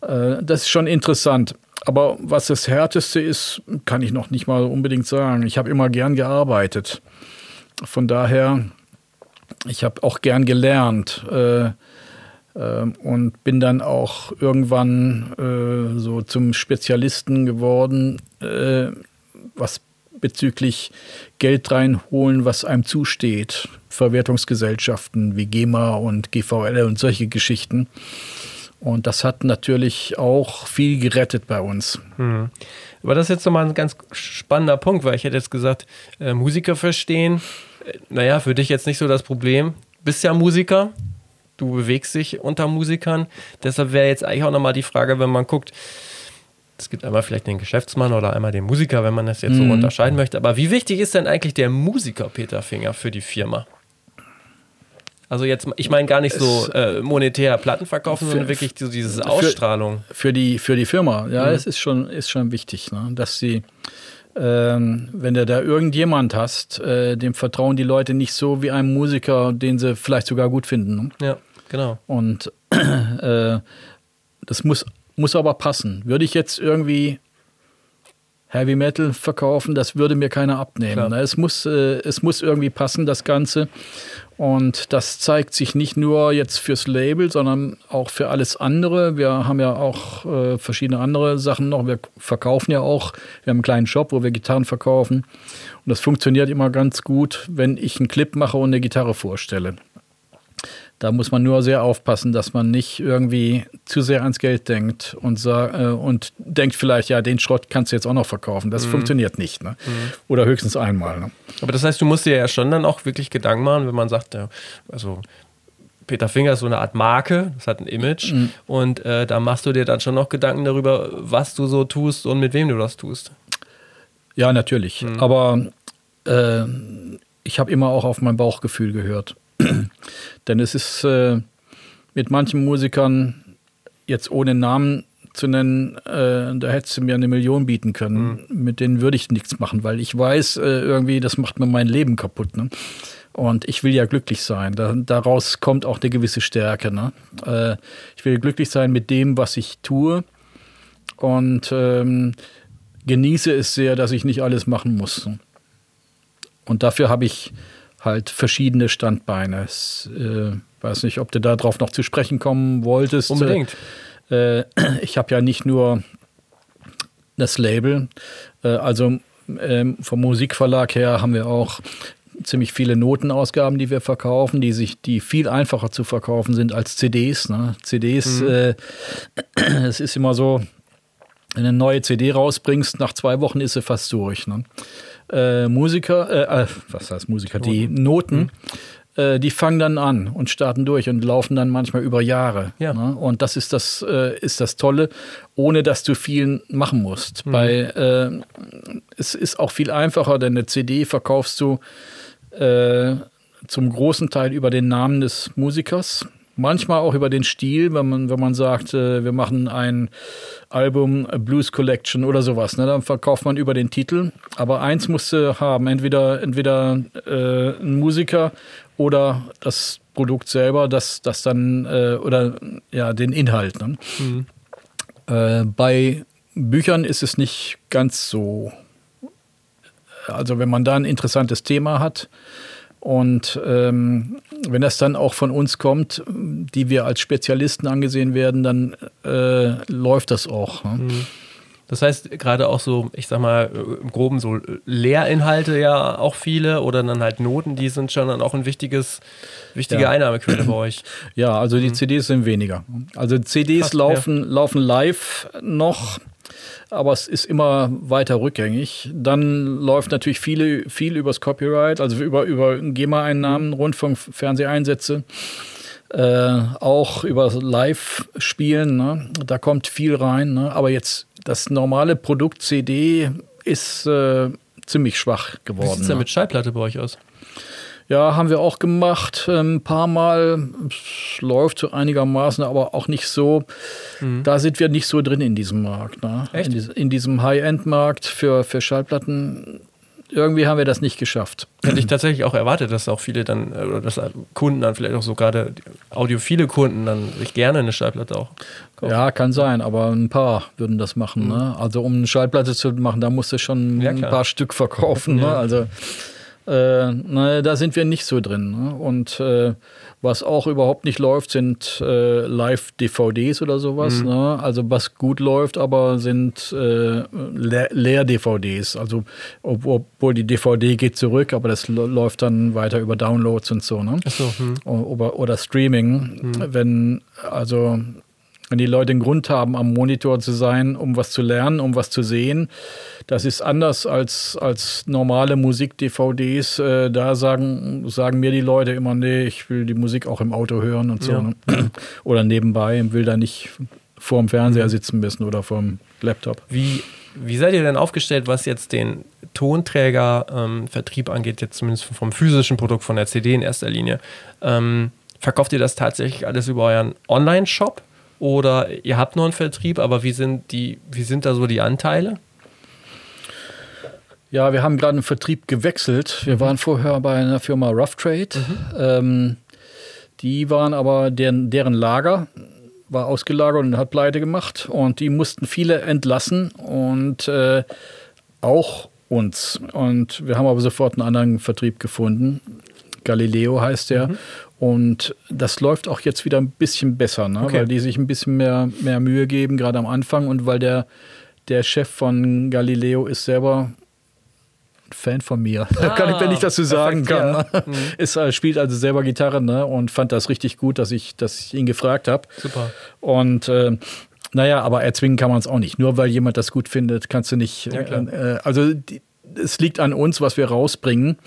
Speaker 2: Äh, das ist schon interessant. Aber was das Härteste ist, kann ich noch nicht mal unbedingt sagen. Ich habe immer gern gearbeitet. Von daher, ich habe auch gern gelernt. Äh, äh, und bin dann auch irgendwann äh, so zum Spezialisten geworden, äh, was diesbezüglich Geld reinholen, was einem zusteht. Verwertungsgesellschaften wie GEMA und GVL und solche Geschichten. Und das hat natürlich auch viel gerettet bei uns.
Speaker 1: Mhm. Aber das ist jetzt nochmal ein ganz spannender Punkt, weil ich hätte jetzt gesagt, äh, Musiker verstehen, äh, naja, für dich jetzt nicht so das Problem. Bist ja Musiker, du bewegst dich unter Musikern. Deshalb wäre jetzt eigentlich auch nochmal die Frage, wenn man guckt, es gibt einmal vielleicht den Geschäftsmann oder einmal den Musiker, wenn man das jetzt mhm. so unterscheiden möchte. Aber wie wichtig ist denn eigentlich der Musiker Peter Finger für die Firma? Also jetzt, ich meine gar nicht so äh, monetär Platten verkaufen, sondern wirklich so diese Ausstrahlung.
Speaker 2: Für, für, die, für die Firma, ja, mhm. es ist schon, ist schon wichtig, ne? dass sie, ähm, wenn du da irgendjemand hast, äh, dem vertrauen die Leute nicht so wie einem Musiker, den sie vielleicht sogar gut finden. Ne?
Speaker 1: Ja, genau.
Speaker 2: Und äh, das muss, muss aber passen. Würde ich jetzt irgendwie Heavy Metal verkaufen, das würde mir keiner abnehmen. Ne? Es, muss, äh, es muss irgendwie passen, das Ganze. Und das zeigt sich nicht nur jetzt fürs Label, sondern auch für alles andere. Wir haben ja auch äh, verschiedene andere Sachen noch. Wir verkaufen ja auch. Wir haben einen kleinen Shop, wo wir Gitarren verkaufen. Und das funktioniert immer ganz gut, wenn ich einen Clip mache und eine Gitarre vorstelle. Da muss man nur sehr aufpassen, dass man nicht irgendwie zu sehr ans Geld denkt und, äh, und denkt vielleicht, ja, den Schrott kannst du jetzt auch noch verkaufen. Das mhm. funktioniert nicht. Ne? Mhm. Oder höchstens einmal. Ne?
Speaker 1: Aber das heißt, du musst dir ja schon dann auch wirklich Gedanken machen, wenn man sagt, ja, also Peter Finger ist so eine Art Marke, das hat ein Image mhm. und äh, da machst du dir dann schon noch Gedanken darüber, was du so tust und mit wem du das tust.
Speaker 2: Ja, natürlich. Mhm. Aber äh, ich habe immer auch auf mein Bauchgefühl gehört. Denn es ist äh, mit manchen Musikern, jetzt ohne Namen zu nennen, äh, da hättest du mir eine Million bieten können. Mhm. Mit denen würde ich nichts machen, weil ich weiß, äh, irgendwie, das macht mir mein Leben kaputt. Ne? Und ich will ja glücklich sein. Da, daraus kommt auch eine gewisse Stärke. Ne? Äh, ich will glücklich sein mit dem, was ich tue. Und ähm, genieße es sehr, dass ich nicht alles machen muss. Und dafür habe ich halt verschiedene Standbeine. Ich äh, weiß nicht, ob du darauf noch zu sprechen kommen wolltest.
Speaker 1: Unbedingt.
Speaker 2: Äh, ich habe ja nicht nur das Label, äh, also ähm, vom Musikverlag her haben wir auch ziemlich viele Notenausgaben, die wir verkaufen, die sich, die viel einfacher zu verkaufen sind als CDs. Ne? CDs, mhm. äh, es ist immer so, wenn du eine neue CD rausbringst, nach zwei Wochen ist sie fast durch. Ne? Äh, Musiker, äh, äh, was heißt Musiker, Noten. die Noten, mhm. äh, die fangen dann an und starten durch und laufen dann manchmal über Jahre. Ja. Ne? Und das ist das, äh, ist das Tolle, ohne dass du viel machen musst. Mhm. Bei, äh, es ist auch viel einfacher, denn eine CD verkaufst du zum großen Teil über den Namen des Musikers manchmal auch über den Stil, wenn man, wenn man sagt, äh, wir machen ein Album Blues Collection oder sowas, ne? dann verkauft man über den Titel. Aber eins musste haben, entweder, entweder äh, ein Musiker oder das Produkt selber, das, das dann, äh, oder ja, den Inhalt. Ne? Mhm. Äh, bei Büchern ist es nicht ganz so. Also wenn man da ein interessantes Thema hat, und ähm, wenn das dann auch von uns kommt, die wir als Spezialisten angesehen werden, dann äh, läuft das auch. Ne? Mhm.
Speaker 1: Das heißt, gerade auch so, ich sag mal, im Groben so Lehrinhalte ja auch viele oder dann halt Noten, die sind schon dann auch ein wichtiges, wichtige ja. Einnahmequelle bei euch.
Speaker 2: Ja, also die mhm. CDs sind weniger. Also CDs Fast, laufen, ja. laufen live noch aber es ist immer weiter rückgängig. Dann läuft natürlich viele, viel übers Copyright, also über, über GEMA-Einnahmen, mhm. Rundfunk, Fernseheinsätze. Äh, auch über Live-Spielen, ne? da kommt viel rein. Ne? Aber jetzt das normale Produkt CD ist äh, ziemlich schwach geworden. Wie
Speaker 1: sieht es denn ne? mit Schallplatte bei euch aus?
Speaker 2: Ja, haben wir auch gemacht, ein ähm, paar Mal. Es läuft so einigermaßen, aber auch nicht so. Mhm. Da sind wir nicht so drin in diesem Markt. Ne?
Speaker 1: Echt?
Speaker 2: In, in diesem High-End-Markt für, für Schallplatten. Irgendwie haben wir das nicht geschafft.
Speaker 1: Hätte ich tatsächlich auch erwartet, dass auch viele dann, äh, oder dass Kunden dann vielleicht auch so gerade audiophile Kunden dann sich gerne eine Schallplatte auch
Speaker 2: kaufen. Ja, kann sein, aber ein paar würden das machen. Mhm. Ne? Also um eine Schallplatte zu machen, da musst du schon ja, ein paar Stück verkaufen. Ne? Ja. Also Äh, na, da sind wir nicht so drin. Ne? Und äh, was auch überhaupt nicht läuft, sind äh, Live-DVDs oder sowas. Mhm. Ne? Also was gut läuft, aber sind äh, Leer-DVDs. Also obwohl die DVD geht zurück, aber das läuft dann weiter über Downloads und so. Ne? So, hm. oder, oder, Streaming. Hm. Wenn also wenn die Leute einen Grund haben, am Monitor zu sein, um was zu lernen, um was zu sehen, das ist anders als, als normale Musik-DVDs. Äh, da sagen, sagen mir die Leute immer, nee, ich will die Musik auch im Auto hören und so. Ja. Ne? Oder nebenbei, will da nicht vor dem Fernseher sitzen müssen oder vor dem Laptop.
Speaker 1: Wie, wie seid ihr denn aufgestellt, was jetzt den Tonträger-Vertrieb ähm, angeht, jetzt zumindest vom physischen Produkt, von der CD in erster Linie? Ähm, verkauft ihr das tatsächlich alles über euren Online-Shop? Oder ihr habt noch einen Vertrieb, aber wie sind, die, wie sind da so die Anteile?
Speaker 2: Ja, wir haben gerade einen Vertrieb gewechselt. Wir waren vorher bei einer Firma Rough Trade. Mhm. Ähm, die waren aber, deren, deren Lager war ausgelagert und hat pleite gemacht. Und die mussten viele entlassen und äh, auch uns. Und wir haben aber sofort einen anderen Vertrieb gefunden. Galileo heißt der. Mhm. Und das läuft auch jetzt wieder ein bisschen besser, ne? okay. weil die sich ein bisschen mehr, mehr Mühe geben, gerade am Anfang. Und weil der, der Chef von Galileo ist selber Fan von mir. Ah, kann ich, wenn ich das so sagen kann. Ja. Ne? Mhm. Ist, äh, spielt also selber Gitarre ne? und fand das richtig gut, dass ich, dass ich ihn gefragt habe. Super. Und äh, naja, aber erzwingen kann man es auch nicht. Nur weil jemand das gut findet, kannst du nicht. Ja, äh, also die, es liegt an uns, was wir rausbringen.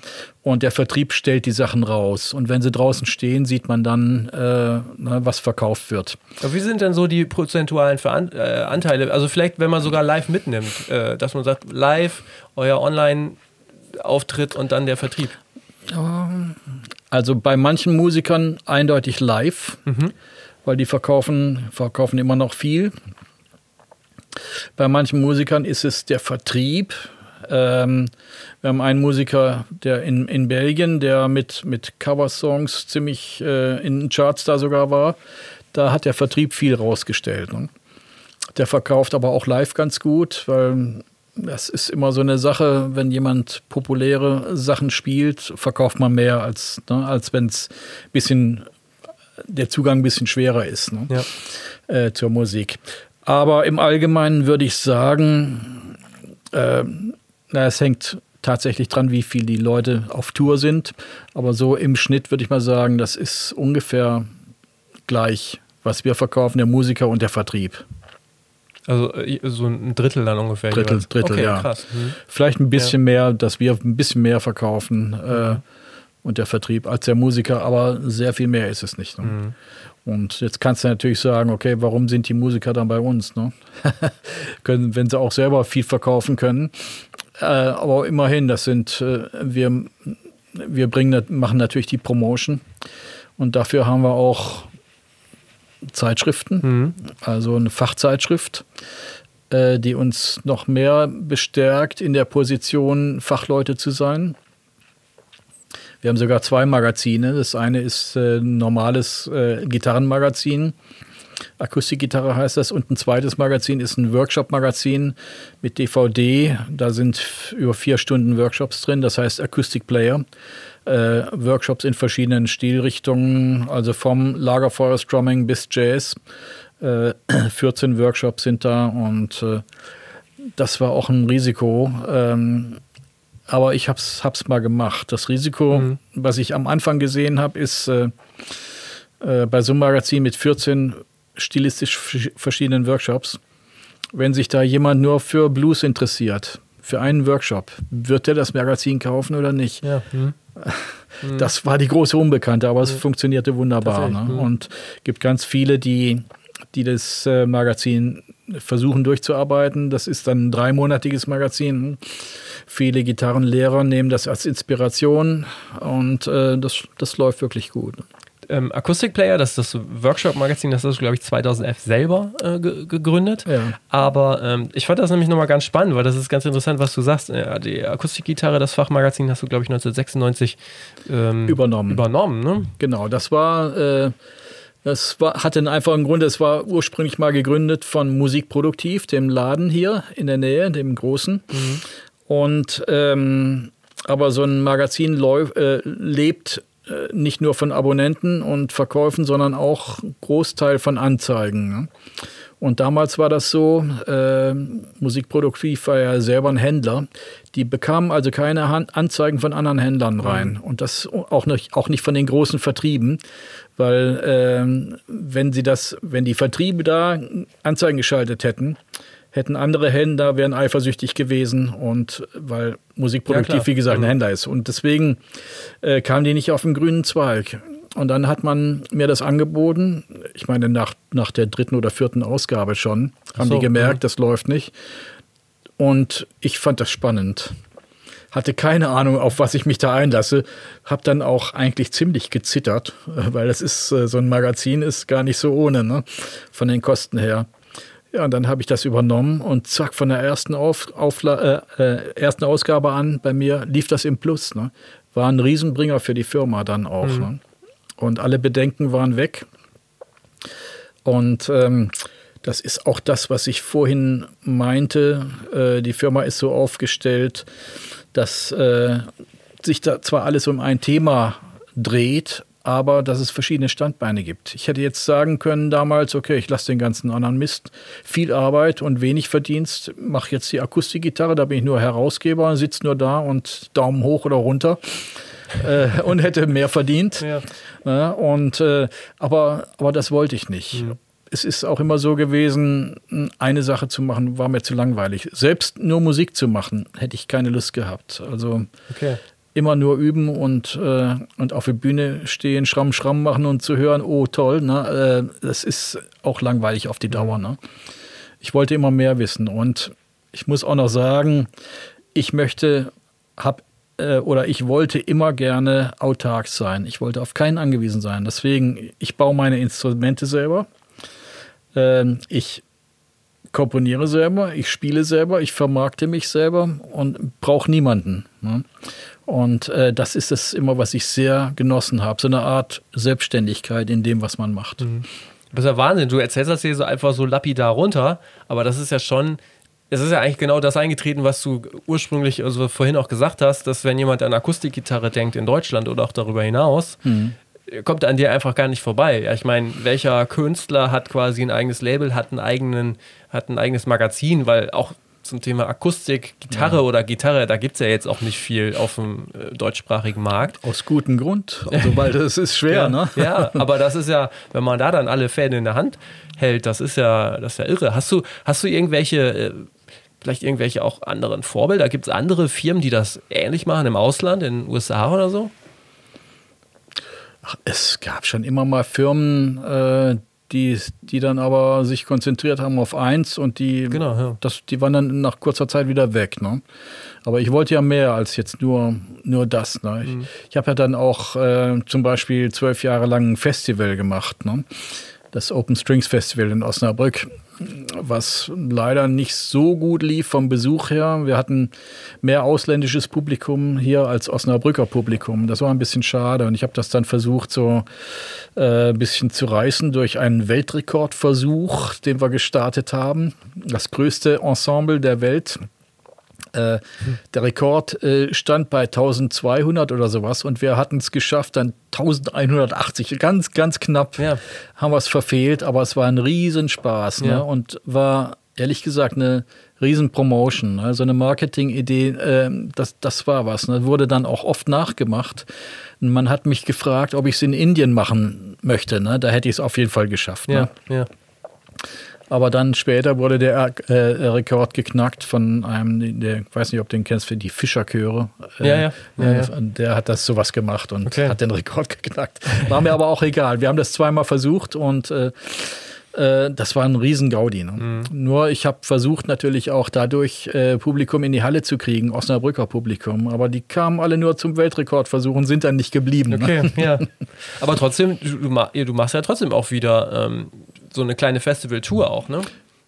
Speaker 2: Und der Vertrieb stellt die Sachen raus. Und wenn sie draußen stehen, sieht man dann, äh, na, ne, was verkauft wird.
Speaker 1: Aber wie sind denn so die prozentualen Veran äh, Anteile? Also vielleicht, wenn man sogar live mitnimmt, äh, dass man sagt, live, euer Online-Auftritt und dann der Vertrieb.
Speaker 2: Also bei manchen Musikern eindeutig live, mhm. weil die verkaufen, verkaufen immer noch viel. Bei manchen Musikern ist es der Vertrieb, ähm, wir haben einen Musiker, der in, in Belgien, der mit, mit Coversongs ziemlich äh, in den Charts da sogar war. Da hat der Vertrieb viel rausgestellt. Ne? Der verkauft aber auch live ganz gut, weil das ist immer so eine Sache, wenn jemand populäre Sachen spielt, verkauft man mehr, als, ne, als wenn es bisschen der Zugang ein bisschen schwerer ist ne, ja. äh, zur Musik. Aber im Allgemeinen würde ich sagen, äh, na, es hängt tatsächlich dran, wie viel die Leute auf Tour sind. Aber so im Schnitt würde ich mal sagen, das ist ungefähr gleich, was wir verkaufen, der Musiker und der Vertrieb.
Speaker 1: Also äh, so ein Drittel dann ungefähr.
Speaker 2: Drittel, jeweils. Drittel, okay, ja. Krass. Mhm. Vielleicht ein bisschen ja. mehr, dass wir ein bisschen mehr verkaufen äh, und der Vertrieb als der Musiker, aber sehr viel mehr ist es nicht. Ne? Mhm. Und jetzt kannst du natürlich sagen, okay, warum sind die Musiker dann bei uns? Ne? können, wenn sie auch selber viel verkaufen können. Äh, aber immerhin, das sind, äh, wir, wir bringen, machen natürlich die Promotion. Und dafür haben wir auch Zeitschriften, mhm. also eine Fachzeitschrift, äh, die uns noch mehr bestärkt, in der Position, Fachleute zu sein. Wir haben sogar zwei Magazine. Das eine ist äh, ein normales äh, Gitarrenmagazin. Akustikgitarre heißt das. Und ein zweites Magazin ist ein Workshop-Magazin mit DVD. Da sind über vier Stunden Workshops drin. Das heißt Akustikplayer. Äh, Workshops in verschiedenen Stilrichtungen, also vom Lagerfeuer-Strumming bis Jazz. Äh, 14 Workshops sind da und äh, das war auch ein Risiko. Ähm, aber ich habe es mal gemacht. Das Risiko, mhm. was ich am Anfang gesehen habe, ist äh, äh, bei so einem Magazin mit 14 stilistisch verschiedenen Workshops, wenn sich da jemand nur für Blues interessiert, für einen Workshop, wird der das Magazin kaufen oder nicht? Ja. Mhm. Das war die große Unbekannte, aber es mhm. funktionierte wunderbar. Ne? Mhm. Und gibt ganz viele, die, die das äh, Magazin versuchen durchzuarbeiten. Das ist dann ein dreimonatiges Magazin. Viele Gitarrenlehrer nehmen das als Inspiration und äh, das, das läuft wirklich gut.
Speaker 1: Ähm, Acoustic Player, das ist das Workshop-Magazin, das ist, glaube ich, 2011 selber äh, gegründet. Ja. Aber ähm, ich fand das nämlich nochmal ganz spannend, weil das ist ganz interessant, was du sagst. Ja, die Akustikgitarre, das Fachmagazin, hast du, glaube ich, 1996 ähm,
Speaker 2: übernommen.
Speaker 1: Übernommen, ne?
Speaker 2: Genau, das war. Äh, das war, hatte einen einfachen Grund. Es war ursprünglich mal gegründet von Musikproduktiv, dem Laden hier in der Nähe, dem großen. Mhm. Und ähm, aber so ein Magazin äh, lebt äh, nicht nur von Abonnenten und Verkäufen, sondern auch Großteil von Anzeigen. Ne? Und damals war das so, äh, Musikproduktiv war ja selber ein Händler. Die bekamen also keine Han Anzeigen von anderen Händlern rein. Mhm. Und das auch nicht, auch nicht von den großen Vertrieben. Weil äh, wenn sie das, wenn die Vertriebe da Anzeigen geschaltet hätten, hätten andere Händler, wären eifersüchtig gewesen und weil Musikproduktiv, ja, wie gesagt, ein mhm. Händler ist. Und deswegen äh, kamen die nicht auf den grünen Zweig. Und dann hat man mir das angeboten. Ich meine, nach, nach der dritten oder vierten Ausgabe schon, haben so, die gemerkt, ja. das läuft nicht. Und ich fand das spannend. Hatte keine Ahnung, auf was ich mich da einlasse. Hab dann auch eigentlich ziemlich gezittert, weil das ist, äh, so ein Magazin ist gar nicht so ohne, ne? von den Kosten her. Ja, und dann habe ich das übernommen und zack, von der ersten, auf, Aufla äh, äh, ersten Ausgabe an bei mir lief das im Plus. Ne? War ein Riesenbringer für die Firma dann auch. Mhm. Ne? Und alle Bedenken waren weg. Und ähm, das ist auch das, was ich vorhin meinte. Äh, die Firma ist so aufgestellt, dass äh, sich da zwar alles um ein Thema dreht, aber dass es verschiedene Standbeine gibt. Ich hätte jetzt sagen können damals, okay, ich lasse den ganzen anderen Mist, viel Arbeit und wenig Verdienst, mache jetzt die Akustikgitarre, da bin ich nur Herausgeber, sitze nur da und Daumen hoch oder runter äh, und hätte mehr verdient. Ja. Ja, und, äh, aber, aber das wollte ich nicht. Mhm. Es ist auch immer so gewesen, eine Sache zu machen, war mir zu langweilig. Selbst nur Musik zu machen, hätte ich keine Lust gehabt. Also okay. Immer nur üben und, äh, und auf der Bühne stehen, Schramm, Schramm machen und zu hören, oh toll, ne? Äh, das ist auch langweilig auf die Dauer. Ne? Ich wollte immer mehr wissen und ich muss auch noch sagen, ich möchte, habe äh, oder ich wollte immer gerne autark sein. Ich wollte auf keinen angewiesen sein. Deswegen, ich baue meine Instrumente selber. Ähm, ich komponiere selber, ich spiele selber, ich vermarkte mich selber und brauche niemanden. Ne? Und äh, das ist es immer, was ich sehr genossen habe. So eine Art Selbstständigkeit in dem, was man macht. Mhm.
Speaker 1: Das ist ja Wahnsinn. Du erzählst das hier so einfach so lapidar runter, aber das ist ja schon es ist ja eigentlich genau das eingetreten, was du ursprünglich, also vorhin auch gesagt hast, dass wenn jemand an Akustikgitarre denkt in Deutschland oder auch darüber hinaus, mhm. kommt an dir einfach gar nicht vorbei. Ja, ich meine, welcher Künstler hat quasi ein eigenes Label, hat, einen eigenen, hat ein eigenes Magazin, weil auch zum Thema Akustik, Gitarre ja. oder Gitarre, da gibt es ja jetzt auch nicht viel auf dem äh, deutschsprachigen Markt.
Speaker 2: Aus gutem Grund, also, weil das ist schwer,
Speaker 1: ja,
Speaker 2: ne?
Speaker 1: Ja, aber das ist ja, wenn man da dann alle Fäden in der Hand hält, das ist ja, das ist ja irre. Hast du, hast du irgendwelche äh, vielleicht irgendwelche auch anderen Vorbilder? Gibt es andere Firmen, die das ähnlich machen im Ausland, in den USA oder so?
Speaker 2: Ach, es gab schon immer mal Firmen, äh, die, die dann aber sich konzentriert haben auf eins und die, genau, ja. das, die waren dann nach kurzer Zeit wieder weg. Ne? Aber ich wollte ja mehr als jetzt nur, nur das. Ne? Ich, mhm. ich habe ja dann auch äh, zum Beispiel zwölf Jahre lang ein Festival gemacht. Ne? Das Open Strings Festival in Osnabrück was leider nicht so gut lief vom Besuch her. Wir hatten mehr ausländisches Publikum hier als Osnabrücker Publikum. Das war ein bisschen schade und ich habe das dann versucht, so äh, ein bisschen zu reißen durch einen Weltrekordversuch, den wir gestartet haben. Das größte Ensemble der Welt äh, der Rekord äh, stand bei 1200 oder sowas und wir hatten es geschafft, dann 1180. Ganz, ganz knapp ja. haben wir es verfehlt, aber es war ein Riesenspaß ne? ja. und war ehrlich gesagt eine Riesenpromotion. Also eine Marketing-Idee, äh, das, das war was. Ne? Wurde dann auch oft nachgemacht. Man hat mich gefragt, ob ich es in Indien machen möchte. Ne? Da hätte ich es auf jeden Fall geschafft. Ne? Ja, ja. Aber dann später wurde der äh, Rekord geknackt von einem, der, ich weiß nicht, ob du den kennst, für die Fischerchöre.
Speaker 1: Äh, ja, ja. ja, ja.
Speaker 2: Der hat das sowas gemacht und okay. hat den Rekord geknackt. War mir aber auch egal. Wir haben das zweimal versucht und äh, äh das war ein riesen Gaudi. Ne? Mhm. Nur ich habe versucht natürlich auch dadurch äh, Publikum in die Halle zu kriegen, Osnabrücker Publikum. Aber die kamen alle nur zum Weltrekordversuch und sind dann nicht geblieben. Ne?
Speaker 1: Okay, ne? ja. Aber trotzdem, du, du, machst ja trotzdem auch wieder ähm, so eine kleine Festival-Tour auch, ne?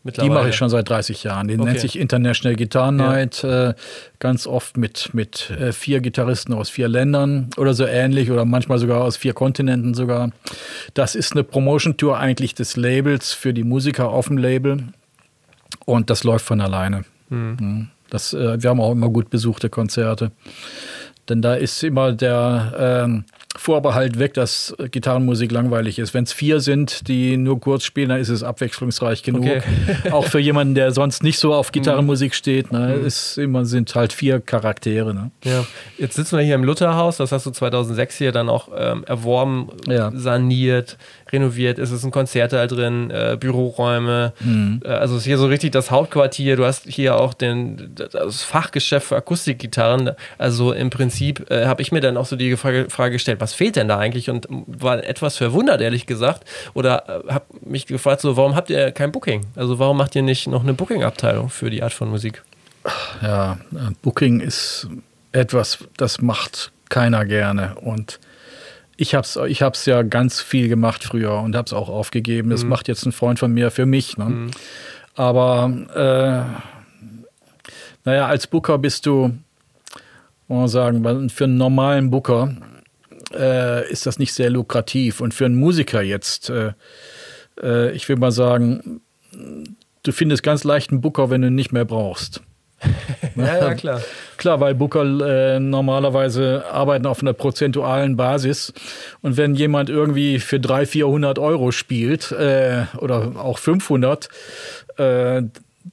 Speaker 2: Die mache ich schon seit 30 Jahren. Die okay. nennt sich International Guitar Night. Ja. Äh, ganz oft mit, mit äh, vier Gitarristen aus vier Ländern oder so ähnlich oder manchmal sogar aus vier Kontinenten sogar. Das ist eine Promotion-Tour eigentlich des Labels für die Musiker auf dem Label. Und das läuft von alleine. Mhm. Das, äh, wir haben auch immer gut besuchte Konzerte. Denn da ist immer der ähm, Vorbehalt weg, dass Gitarrenmusik langweilig ist. Wenn es vier sind, die nur kurz spielen, dann ist es abwechslungsreich genug. Okay. Auch für jemanden, der sonst nicht so auf Gitarrenmusik steht, ne, mhm. ist immer, sind halt vier Charaktere. Ne?
Speaker 1: Ja. Jetzt sitzen wir hier im Lutherhaus, das hast du 2006 hier dann auch ähm, erworben, ja. saniert renoviert, es ist ein Konzertsaal drin, äh, Büroräume. Mhm. Äh, also ist hier so richtig das Hauptquartier. Du hast hier auch den, das Fachgeschäft für Akustikgitarren. Also im Prinzip äh, habe ich mir dann auch so die Frage, Frage, gestellt, was fehlt denn da eigentlich? Und war etwas verwundert, ehrlich gesagt. Oder äh, habe mich gefragt, so, warum habt ihr kein Booking? Also warum macht ihr nicht noch eine Booking-Abteilung für die Art von Musik?
Speaker 2: Ja, äh, Booking ist etwas, das macht keiner gerne. Und ich habe es ich hab's ja ganz viel gemacht früher und habe es auch aufgegeben. Das mhm. macht jetzt ein Freund von mir für mich. Ne? Mhm. Aber äh, naja, als Booker bist du, wollen wir sagen, für einen normalen Booker äh, ist das nicht sehr lukrativ. Und für einen Musiker jetzt, äh, äh ich will mal sagen, du findest ganz leicht einen Booker, wenn du ihn nicht mehr brauchst.
Speaker 1: ja, ja, klar.
Speaker 2: Klar, weil Booker äh, normalerweise arbeiten auf einer prozentualen Basis. Und wenn jemand irgendwie für 300, 400 Euro spielt äh, oder auch 500, äh,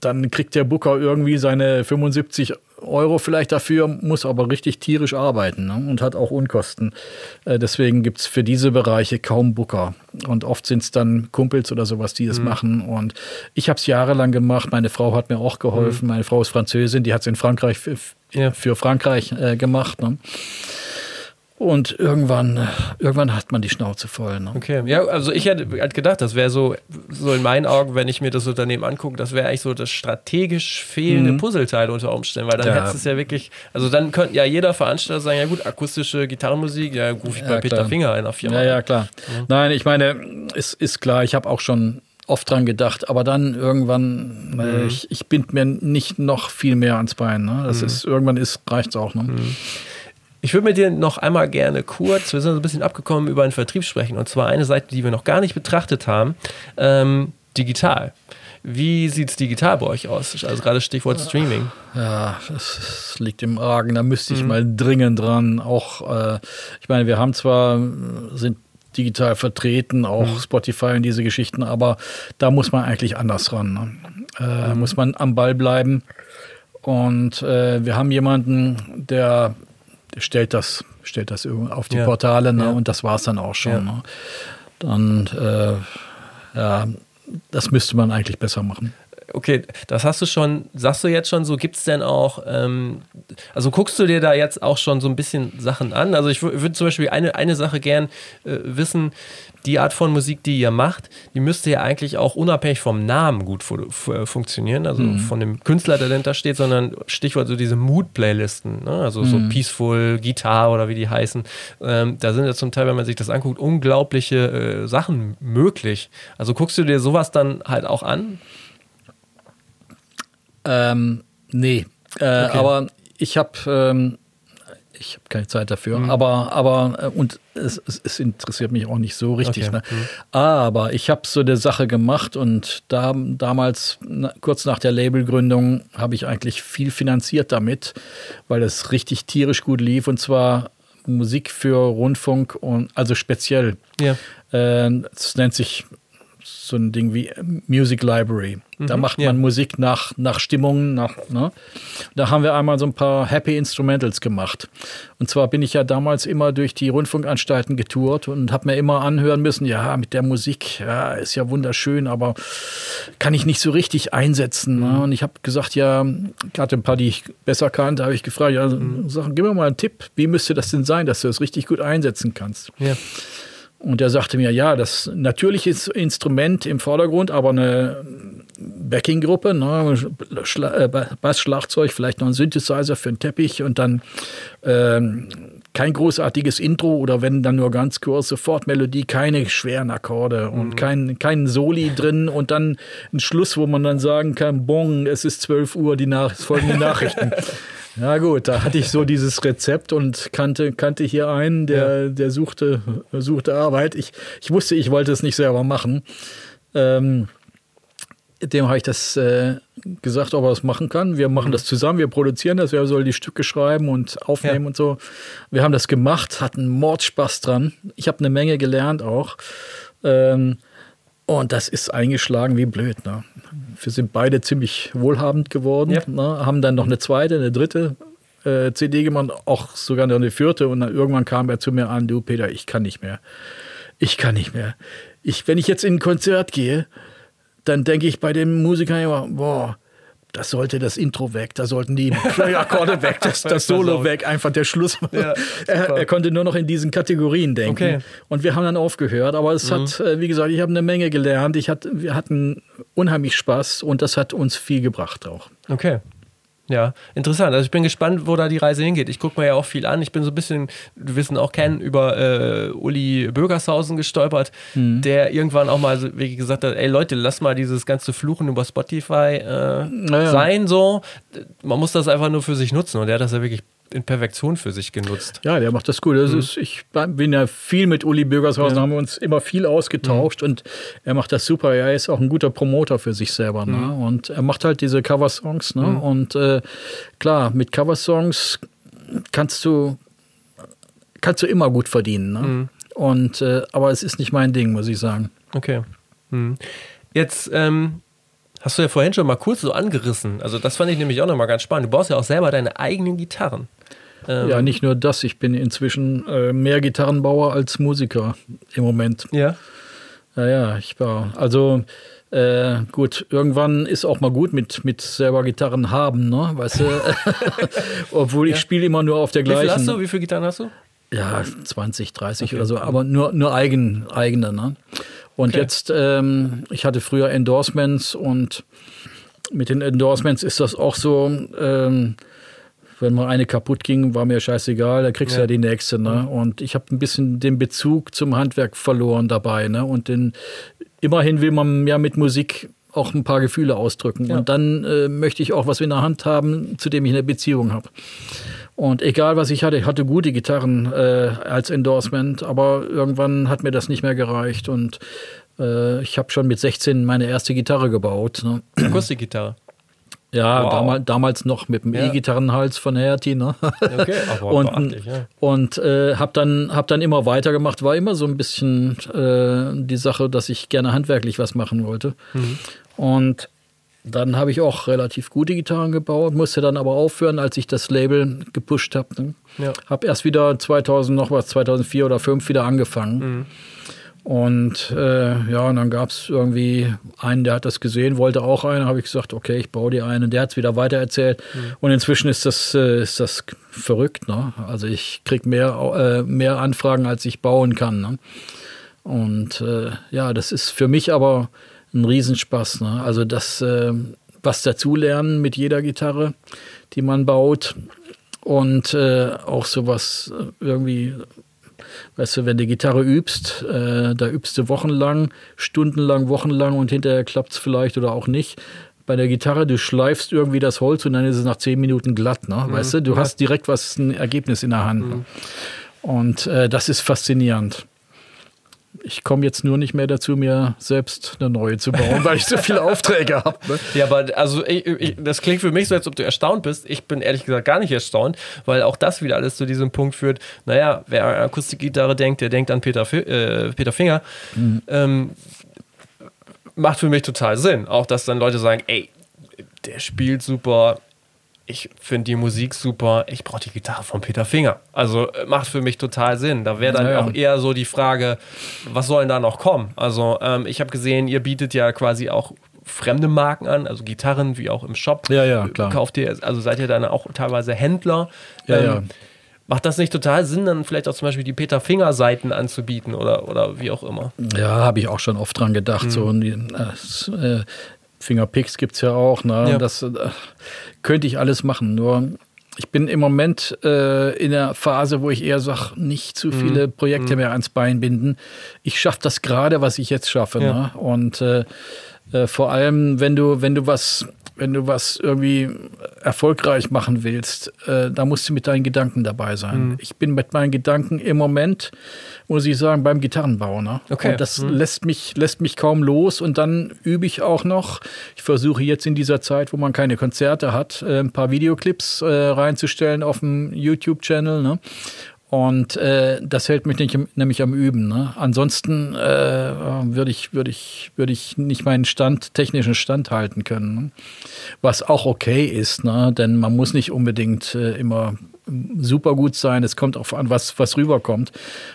Speaker 2: dann kriegt der Booker irgendwie seine 75 Euro vielleicht dafür, muss aber richtig tierisch arbeiten ne? und hat auch Unkosten. Äh, deswegen gibt es für diese Bereiche kaum Booker. Und oft sind es dann Kumpels oder sowas, die es mhm. machen. Und ich habe es jahrelang gemacht. Meine Frau hat mir auch geholfen. Mhm. Meine Frau ist Französin, die hat es in Frankreich für, ja. für Frankreich äh, gemacht. Ne? Und irgendwann, irgendwann hat man die Schnauze voll. Ne?
Speaker 1: Okay, ja, also ich hätte gedacht, das wäre so, so in meinen Augen, wenn ich mir das Unternehmen angucke, das wäre eigentlich so das strategisch fehlende mhm. Puzzleteil unter Umständen, weil dann ja. hättest es ja wirklich, also dann könnte ja jeder Veranstalter sagen, ja gut, akustische Gitarrenmusik, ja, rufe ich ja, bei Peter klar. Finger ein auf
Speaker 2: Firma. Ja, ja, klar. Ja. Nein, ich meine, es ist klar, ich habe auch schon oft dran gedacht, aber dann irgendwann, äh, mhm. ich, ich bind mir nicht noch viel mehr ans Bein. Ne? Das mhm. ist, irgendwann ist, reicht's auch. Ne?
Speaker 1: Ich würde mit dir noch einmal gerne kurz, wir sind so ein bisschen abgekommen, über den Vertrieb sprechen. Und zwar eine Seite, die wir noch gar nicht betrachtet haben, ähm, digital. Wie sieht es digital bei euch aus? Also gerade Stichwort Streaming.
Speaker 2: Ja, das liegt im Argen. Da müsste ich mhm. mal dringend dran. Auch, äh, ich meine, wir haben zwar, sind digital vertreten, auch mhm. Spotify und diese Geschichten, aber da muss man eigentlich anders ran. Ne? Äh, mhm. Muss man am Ball bleiben. Und äh, wir haben jemanden, der stellt das, stellt das auf die ja. Portale ne? Ja. und das war es dann auch schon. Ja. Ne? Dann, äh, ja, das müsste man eigentlich besser machen.
Speaker 1: Okay, das hast du schon, sagst du jetzt schon so, gibt es denn auch, ähm, also guckst du dir da jetzt auch schon so ein bisschen Sachen an? Also ich würde zum Beispiel eine, eine Sache gern äh, wissen, die Art von Musik, die ihr macht, die müsste ja eigentlich auch unabhängig vom Namen gut fu funktionieren, also mhm. von dem Künstler, der dahinter steht, sondern Stichwort so diese Mood-Playlisten, ne? also mhm. so Peaceful, Guitar oder wie die heißen. Ähm, da sind ja zum Teil, wenn man sich das anguckt, unglaubliche äh, Sachen möglich. Also guckst du dir sowas dann halt auch an?
Speaker 2: Ähm, nee, äh, okay. aber ich habe ähm, ich habe keine Zeit dafür, mhm. aber, aber äh, und es, es, es, interessiert mich auch nicht so richtig. Okay. Ne? Mhm. Aber ich habe so eine Sache gemacht und da, damals, na, kurz nach der Labelgründung, habe ich eigentlich viel finanziert damit, weil es richtig tierisch gut lief und zwar Musik für Rundfunk und also speziell. Ja. Äh, nennt sich so ein Ding wie Music Library. Mhm, da macht man ja. Musik nach, nach Stimmungen. Nach, ne? Da haben wir einmal so ein paar Happy Instrumentals gemacht. Und zwar bin ich ja damals immer durch die Rundfunkanstalten getourt und habe mir immer anhören müssen, ja, mit der Musik, ja, ist ja wunderschön, aber kann ich nicht so richtig einsetzen. Ne? Mhm. Und ich habe gesagt, ja, ich hatte ein paar, die ich besser kannte, habe ich gefragt, ja, mhm. sag, gib mir mal einen Tipp, wie müsste das denn sein, dass du das richtig gut einsetzen kannst? Ja. Und er sagte mir, ja, das natürliche Instrument im Vordergrund, aber eine Backing-Gruppe, ne, äh, Bass, Schlagzeug, vielleicht noch ein Synthesizer für einen Teppich und dann ähm, kein großartiges Intro oder wenn dann nur ganz kurz sofort Melodie, keine schweren Akkorde und mhm. kein, kein Soli drin und dann ein Schluss, wo man dann sagen kann, bon, es ist 12 Uhr, die Nach folgenden Nachrichten. Ja gut, da hatte ich so dieses Rezept und kannte, kannte hier einen, der, ja. der suchte, suchte Arbeit. Ich, ich wusste, ich wollte es nicht selber machen. Ähm, dem habe ich das äh, gesagt, ob er das machen kann. Wir machen mhm. das zusammen, wir produzieren das, er soll die Stücke schreiben und aufnehmen ja. und so. Wir haben das gemacht, hatten Mordspaß dran. Ich habe eine Menge gelernt auch. Ähm, und das ist eingeschlagen wie blöd. Ne? Wir sind beide ziemlich wohlhabend geworden, ja. ne? haben dann noch eine zweite, eine dritte äh, CD gemacht, auch sogar noch eine vierte. Und dann irgendwann kam er zu mir an, du Peter, ich kann nicht mehr. Ich kann nicht mehr. Ich, wenn ich jetzt in ein Konzert gehe, dann denke ich bei den Musikern immer, boah, das sollte das Intro weg, da sollten die Akkorde weg, das, das Solo weg, einfach der Schluss. Ja, er, er, konnte nur noch in diesen Kategorien denken. Okay. Und wir haben dann aufgehört, aber es mhm. hat, äh, wie gesagt, ich habe eine Menge gelernt. Ich hat, wir hatten unheimlich Spaß und das hat uns viel gebracht auch.
Speaker 1: Okay. Ja, interessant. Also ich bin gespannt, wo da die Reise hingeht. Ich gucke mir ja auch viel an. Ich bin so ein bisschen, wirst ihn auch kennen, über äh, Uli Bürgershausen gestolpert, mhm. der irgendwann auch mal so, wie gesagt hat, ey Leute, lass mal dieses ganze Fluchen über Spotify äh, naja. sein so. Man muss das einfach nur für sich nutzen und der hat das ja wirklich in Perfektion für sich genutzt.
Speaker 2: Ja, der macht das gut. Das mhm. ist, ich bin ja viel mit Uli Bürgershausen, ja. haben wir uns immer viel ausgetauscht mhm. und er macht das super. Er ist auch ein guter Promoter für sich selber. Ne? Mhm. Und er macht halt diese Coversongs. Ne? Mhm. Und äh, klar, mit Coversongs kannst du, kannst du immer gut verdienen. Ne? Mhm. Und, äh, aber es ist nicht mein Ding, muss ich sagen.
Speaker 1: Okay. Mhm. Jetzt ähm, Hast du ja vorhin schon mal kurz so angerissen. Also das fand ich nämlich auch nochmal ganz spannend. Du baust ja auch selber deine eigenen Gitarren.
Speaker 2: Ähm ja, nicht nur das. Ich bin inzwischen äh, mehr Gitarrenbauer als Musiker im Moment.
Speaker 1: Ja.
Speaker 2: Ja, ja, ich war. Also äh, gut, irgendwann ist auch mal gut mit, mit selber Gitarren haben, ne? Weißt du? Obwohl ich ja. spiele immer nur auf der gleichen. Wie viel
Speaker 1: hast du? Wie viele Gitarren hast du?
Speaker 2: Ja, 20, 30 okay. oder so, aber nur, nur eigen, eigene, ne? Und okay. jetzt, ähm, ich hatte früher Endorsements und mit den Endorsements ist das auch so, ähm, wenn mal eine kaputt ging, war mir scheißegal, da kriegst du ja. ja die nächste. Ne? Mhm. Und ich habe ein bisschen den Bezug zum Handwerk verloren dabei. Ne? Und den, immerhin will man ja mit Musik auch ein paar Gefühle ausdrücken. Ja. Und dann äh, möchte ich auch was in der Hand haben, zu dem ich eine Beziehung habe. Und egal was ich hatte, ich hatte gute Gitarren äh, als Endorsement, aber irgendwann hat mir das nicht mehr gereicht und äh, ich habe schon mit 16 meine erste Gitarre gebaut. Ne?
Speaker 1: Akustikgitarre?
Speaker 2: Ja, wow. damals, damals noch mit dem ja. E-Gitarrenhals von Hertie. Ne? Okay, aber und ja. und äh, habe dann, hab dann immer weitergemacht. War immer so ein bisschen äh, die Sache, dass ich gerne handwerklich was machen wollte. Mhm. Und dann habe ich auch relativ gute Gitarren gebaut, musste dann aber aufhören, als ich das Label gepusht habe. Ne? Ja. Habe erst wieder 2000 noch was, 2004 oder 2005 wieder angefangen. Mhm. Und äh, ja, und dann gab es irgendwie einen, der hat das gesehen, wollte auch eine, habe ich gesagt, okay, ich baue dir eine. Der hat es wieder weitererzählt. Mhm. Und inzwischen ist das, äh, ist das verrückt. Ne? Also ich kriege mehr, äh, mehr Anfragen, als ich bauen kann. Ne? Und äh, ja, das ist für mich aber ein Riesenspaß. Ne? Also das, äh, was dazulernen mit jeder Gitarre, die man baut. Und äh, auch sowas irgendwie, weißt du, wenn du Gitarre übst, äh, da übst du wochenlang, stundenlang, wochenlang und hinterher klappt es vielleicht oder auch nicht. Bei der Gitarre, du schleifst irgendwie das Holz und dann ist es nach zehn Minuten glatt, ne? Mhm. Weißt du, du ja. hast direkt was, ein Ergebnis in der Hand. Mhm. Und äh, das ist faszinierend. Ich komme jetzt nur nicht mehr dazu, mir selbst eine neue zu bauen, weil ich so viele Aufträge habe. Ne?
Speaker 1: Ja, aber also ich, ich, das klingt für mich so, als ob du erstaunt bist. Ich bin ehrlich gesagt gar nicht erstaunt, weil auch das wieder alles zu diesem Punkt führt. Naja, wer an Akustikgitarre denkt, der denkt an Peter, äh, Peter Finger. Mhm. Ähm, macht für mich total Sinn. Auch, dass dann Leute sagen, ey, der spielt super, ich finde die Musik super, ich brauche die Gitarre von Peter Finger. Also äh, macht für mich total Sinn. Da wäre dann ja, auch eher so die Frage, was soll denn da noch kommen? Also ähm, ich habe gesehen, ihr bietet ja quasi auch fremde Marken an, also Gitarren wie auch im Shop.
Speaker 2: Ja, ja, klar.
Speaker 1: Kauft ihr, also seid ihr dann auch teilweise Händler. Ja, ähm, ja. Macht das nicht total Sinn, dann vielleicht auch zum Beispiel die Peter Finger Seiten anzubieten oder, oder wie auch immer?
Speaker 2: Ja, habe ich auch schon oft dran gedacht. Mhm. So, äh, Fingerpicks gibt es ja auch. Ne? Ja. Das äh, könnte ich alles machen. Nur ich bin im Moment äh, in der Phase, wo ich eher sage, nicht zu viele mhm. Projekte mhm. mehr ans Bein binden. Ich schaffe das gerade, was ich jetzt schaffe. Ja. Ne? Und äh, äh, vor allem, wenn du, wenn du was wenn du was irgendwie erfolgreich machen willst, äh, da musst du mit deinen Gedanken dabei sein. Mhm. Ich bin mit meinen Gedanken im Moment, muss ich sagen, beim Gitarrenbau. Ne? Okay. Und das mhm. lässt, mich, lässt mich kaum los und dann übe ich auch noch. Ich versuche jetzt in dieser Zeit, wo man keine Konzerte hat, äh, ein paar Videoclips äh, reinzustellen auf dem YouTube-Channel. Ne? Und äh, das hält mich nicht, nämlich am Üben. Ne? Ansonsten äh, würde ich, würd ich, würd ich nicht meinen Stand, technischen Stand halten können. Ne? Was auch okay ist, ne? denn man muss nicht unbedingt äh, immer super gut sein. Es kommt auch an, was, was rüberkommt.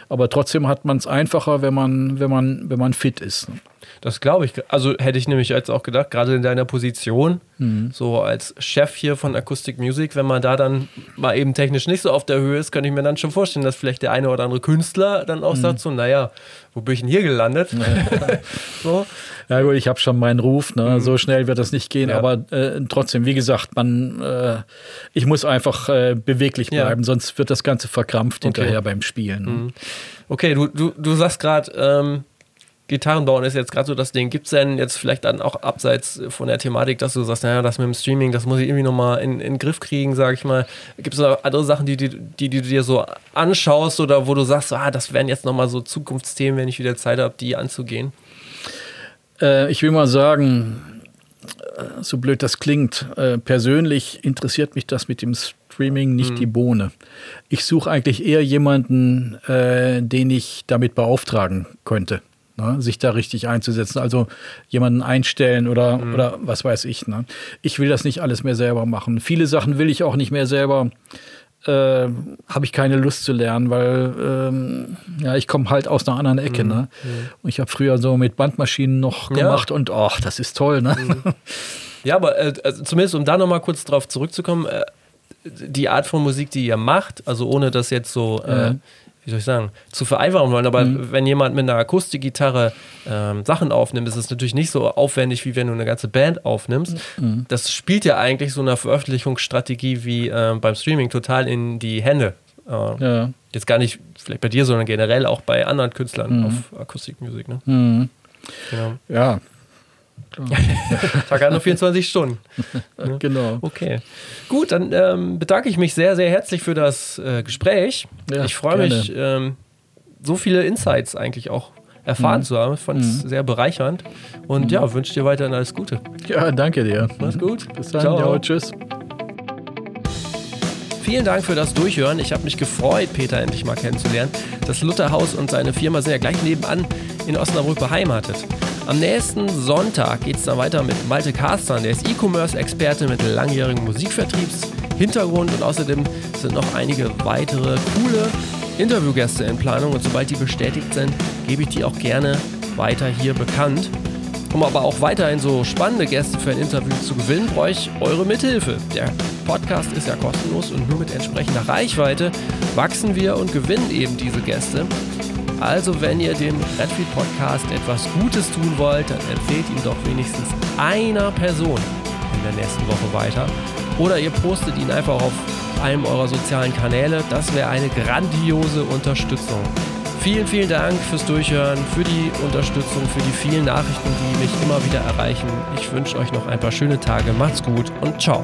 Speaker 2: Aber trotzdem hat man es einfacher, wenn man, wenn, man, wenn man fit ist. Ne?
Speaker 1: Das glaube ich. Also hätte ich nämlich jetzt auch gedacht, gerade in deiner Position, mhm. so als Chef hier von Acoustic Music, wenn man da dann mal eben technisch nicht so auf der Höhe ist, könnte ich mir dann schon vorstellen, dass vielleicht der eine oder andere Künstler dann auch mhm. sagt, so, naja, wo bin ich denn hier gelandet?
Speaker 2: so. Ja gut, ich habe schon meinen Ruf, ne? Mhm. so schnell wird das nicht gehen, ja. aber äh, trotzdem, wie gesagt, man, äh, ich muss einfach äh, beweglich bleiben, ja. sonst wird das Ganze verkrampft okay. hinterher beim Spielen. Mhm.
Speaker 1: Okay, du, du, du sagst gerade, ähm, Gitarrenbauen ist jetzt gerade so das Ding. Gibt es denn jetzt vielleicht dann auch abseits von der Thematik, dass du sagst, naja, das mit dem Streaming, das muss ich irgendwie nochmal in, in den Griff kriegen, sage ich mal. Gibt es noch andere Sachen, die, die, die, die, du dir so anschaust oder wo du sagst, ah, das wären jetzt nochmal so Zukunftsthemen, wenn ich wieder Zeit habe, die anzugehen?
Speaker 2: Äh, ich will mal sagen, äh, so blöd das klingt, äh, persönlich interessiert mich das mit dem Streaming nicht mhm. die Bohne. Ich suche eigentlich eher jemanden, äh, den ich damit beauftragen könnte ne, sich da richtig einzusetzen. Also jemanden einstellen oder, mhm. oder was weiß ich. Ne. Ich will das nicht alles mehr selber machen. Viele Sachen will ich auch nicht mehr selber. Äh, habe ich keine Lust zu lernen, weil ähm, ja, ich komme halt aus einer anderen Ecke. Mhm. Ne? Mhm. Und ich habe früher so mit Bandmaschinen noch gemacht ja. und ach, das ist toll. Ne? Mhm.
Speaker 1: Ja, aber äh, also zumindest um da nochmal kurz drauf zurückzukommen, äh, die Art von Musik, die ihr macht, also ohne das jetzt so äh, wie soll ich sagen, zu vereinfachen wollen. Aber mhm. wenn jemand mit einer Akustikgitarre ähm, Sachen aufnimmt, ist es natürlich nicht so aufwendig, wie wenn du eine ganze Band aufnimmst. Mhm. Das spielt ja eigentlich so eine Veröffentlichungsstrategie wie äh, beim Streaming total in die Hände. Äh, ja. Jetzt gar nicht vielleicht bei dir, sondern generell auch bei anderen Künstlern mhm. auf Akustikmusik. Ne?
Speaker 2: Mhm. Genau. Ja,
Speaker 1: Tag hat nur 24 Stunden.
Speaker 2: Ne? Genau.
Speaker 1: Okay. Gut, dann ähm, bedanke ich mich sehr, sehr herzlich für das äh, Gespräch. Ja, ich freue mich, ähm, so viele Insights eigentlich auch erfahren mhm. zu haben. Ich fand es mhm. sehr bereichernd. Und mhm. ja, wünsche dir weiterhin alles Gute.
Speaker 2: Ja, danke dir.
Speaker 1: Mach's gut.
Speaker 2: Bis dann. Ciao. Ja, tschüss.
Speaker 1: Vielen Dank für das Durchhören. Ich habe mich gefreut, Peter endlich mal kennenzulernen. Das Lutherhaus und seine Firma sind ja gleich nebenan in Osnabrück beheimatet. Am nächsten Sonntag geht es dann weiter mit Malte Karstern, der ist E-Commerce-Experte mit langjährigem Musikvertriebshintergrund und außerdem sind noch einige weitere coole Interviewgäste in Planung und sobald die bestätigt sind, gebe ich die auch gerne weiter hier bekannt. Um aber auch weiterhin so spannende Gäste für ein Interview zu gewinnen, brauche ich eure Mithilfe. Der Podcast ist ja kostenlos und nur mit entsprechender Reichweite wachsen wir und gewinnen eben diese Gäste. Also wenn ihr dem Redfield Podcast etwas Gutes tun wollt, dann empfehlt ihn doch wenigstens einer Person in der nächsten Woche weiter. Oder ihr postet ihn einfach auf einem eurer sozialen Kanäle. Das wäre eine grandiose Unterstützung. Vielen, vielen Dank fürs Durchhören, für die Unterstützung, für die vielen Nachrichten, die mich immer wieder erreichen. Ich wünsche euch noch ein paar schöne Tage. Macht's gut und ciao.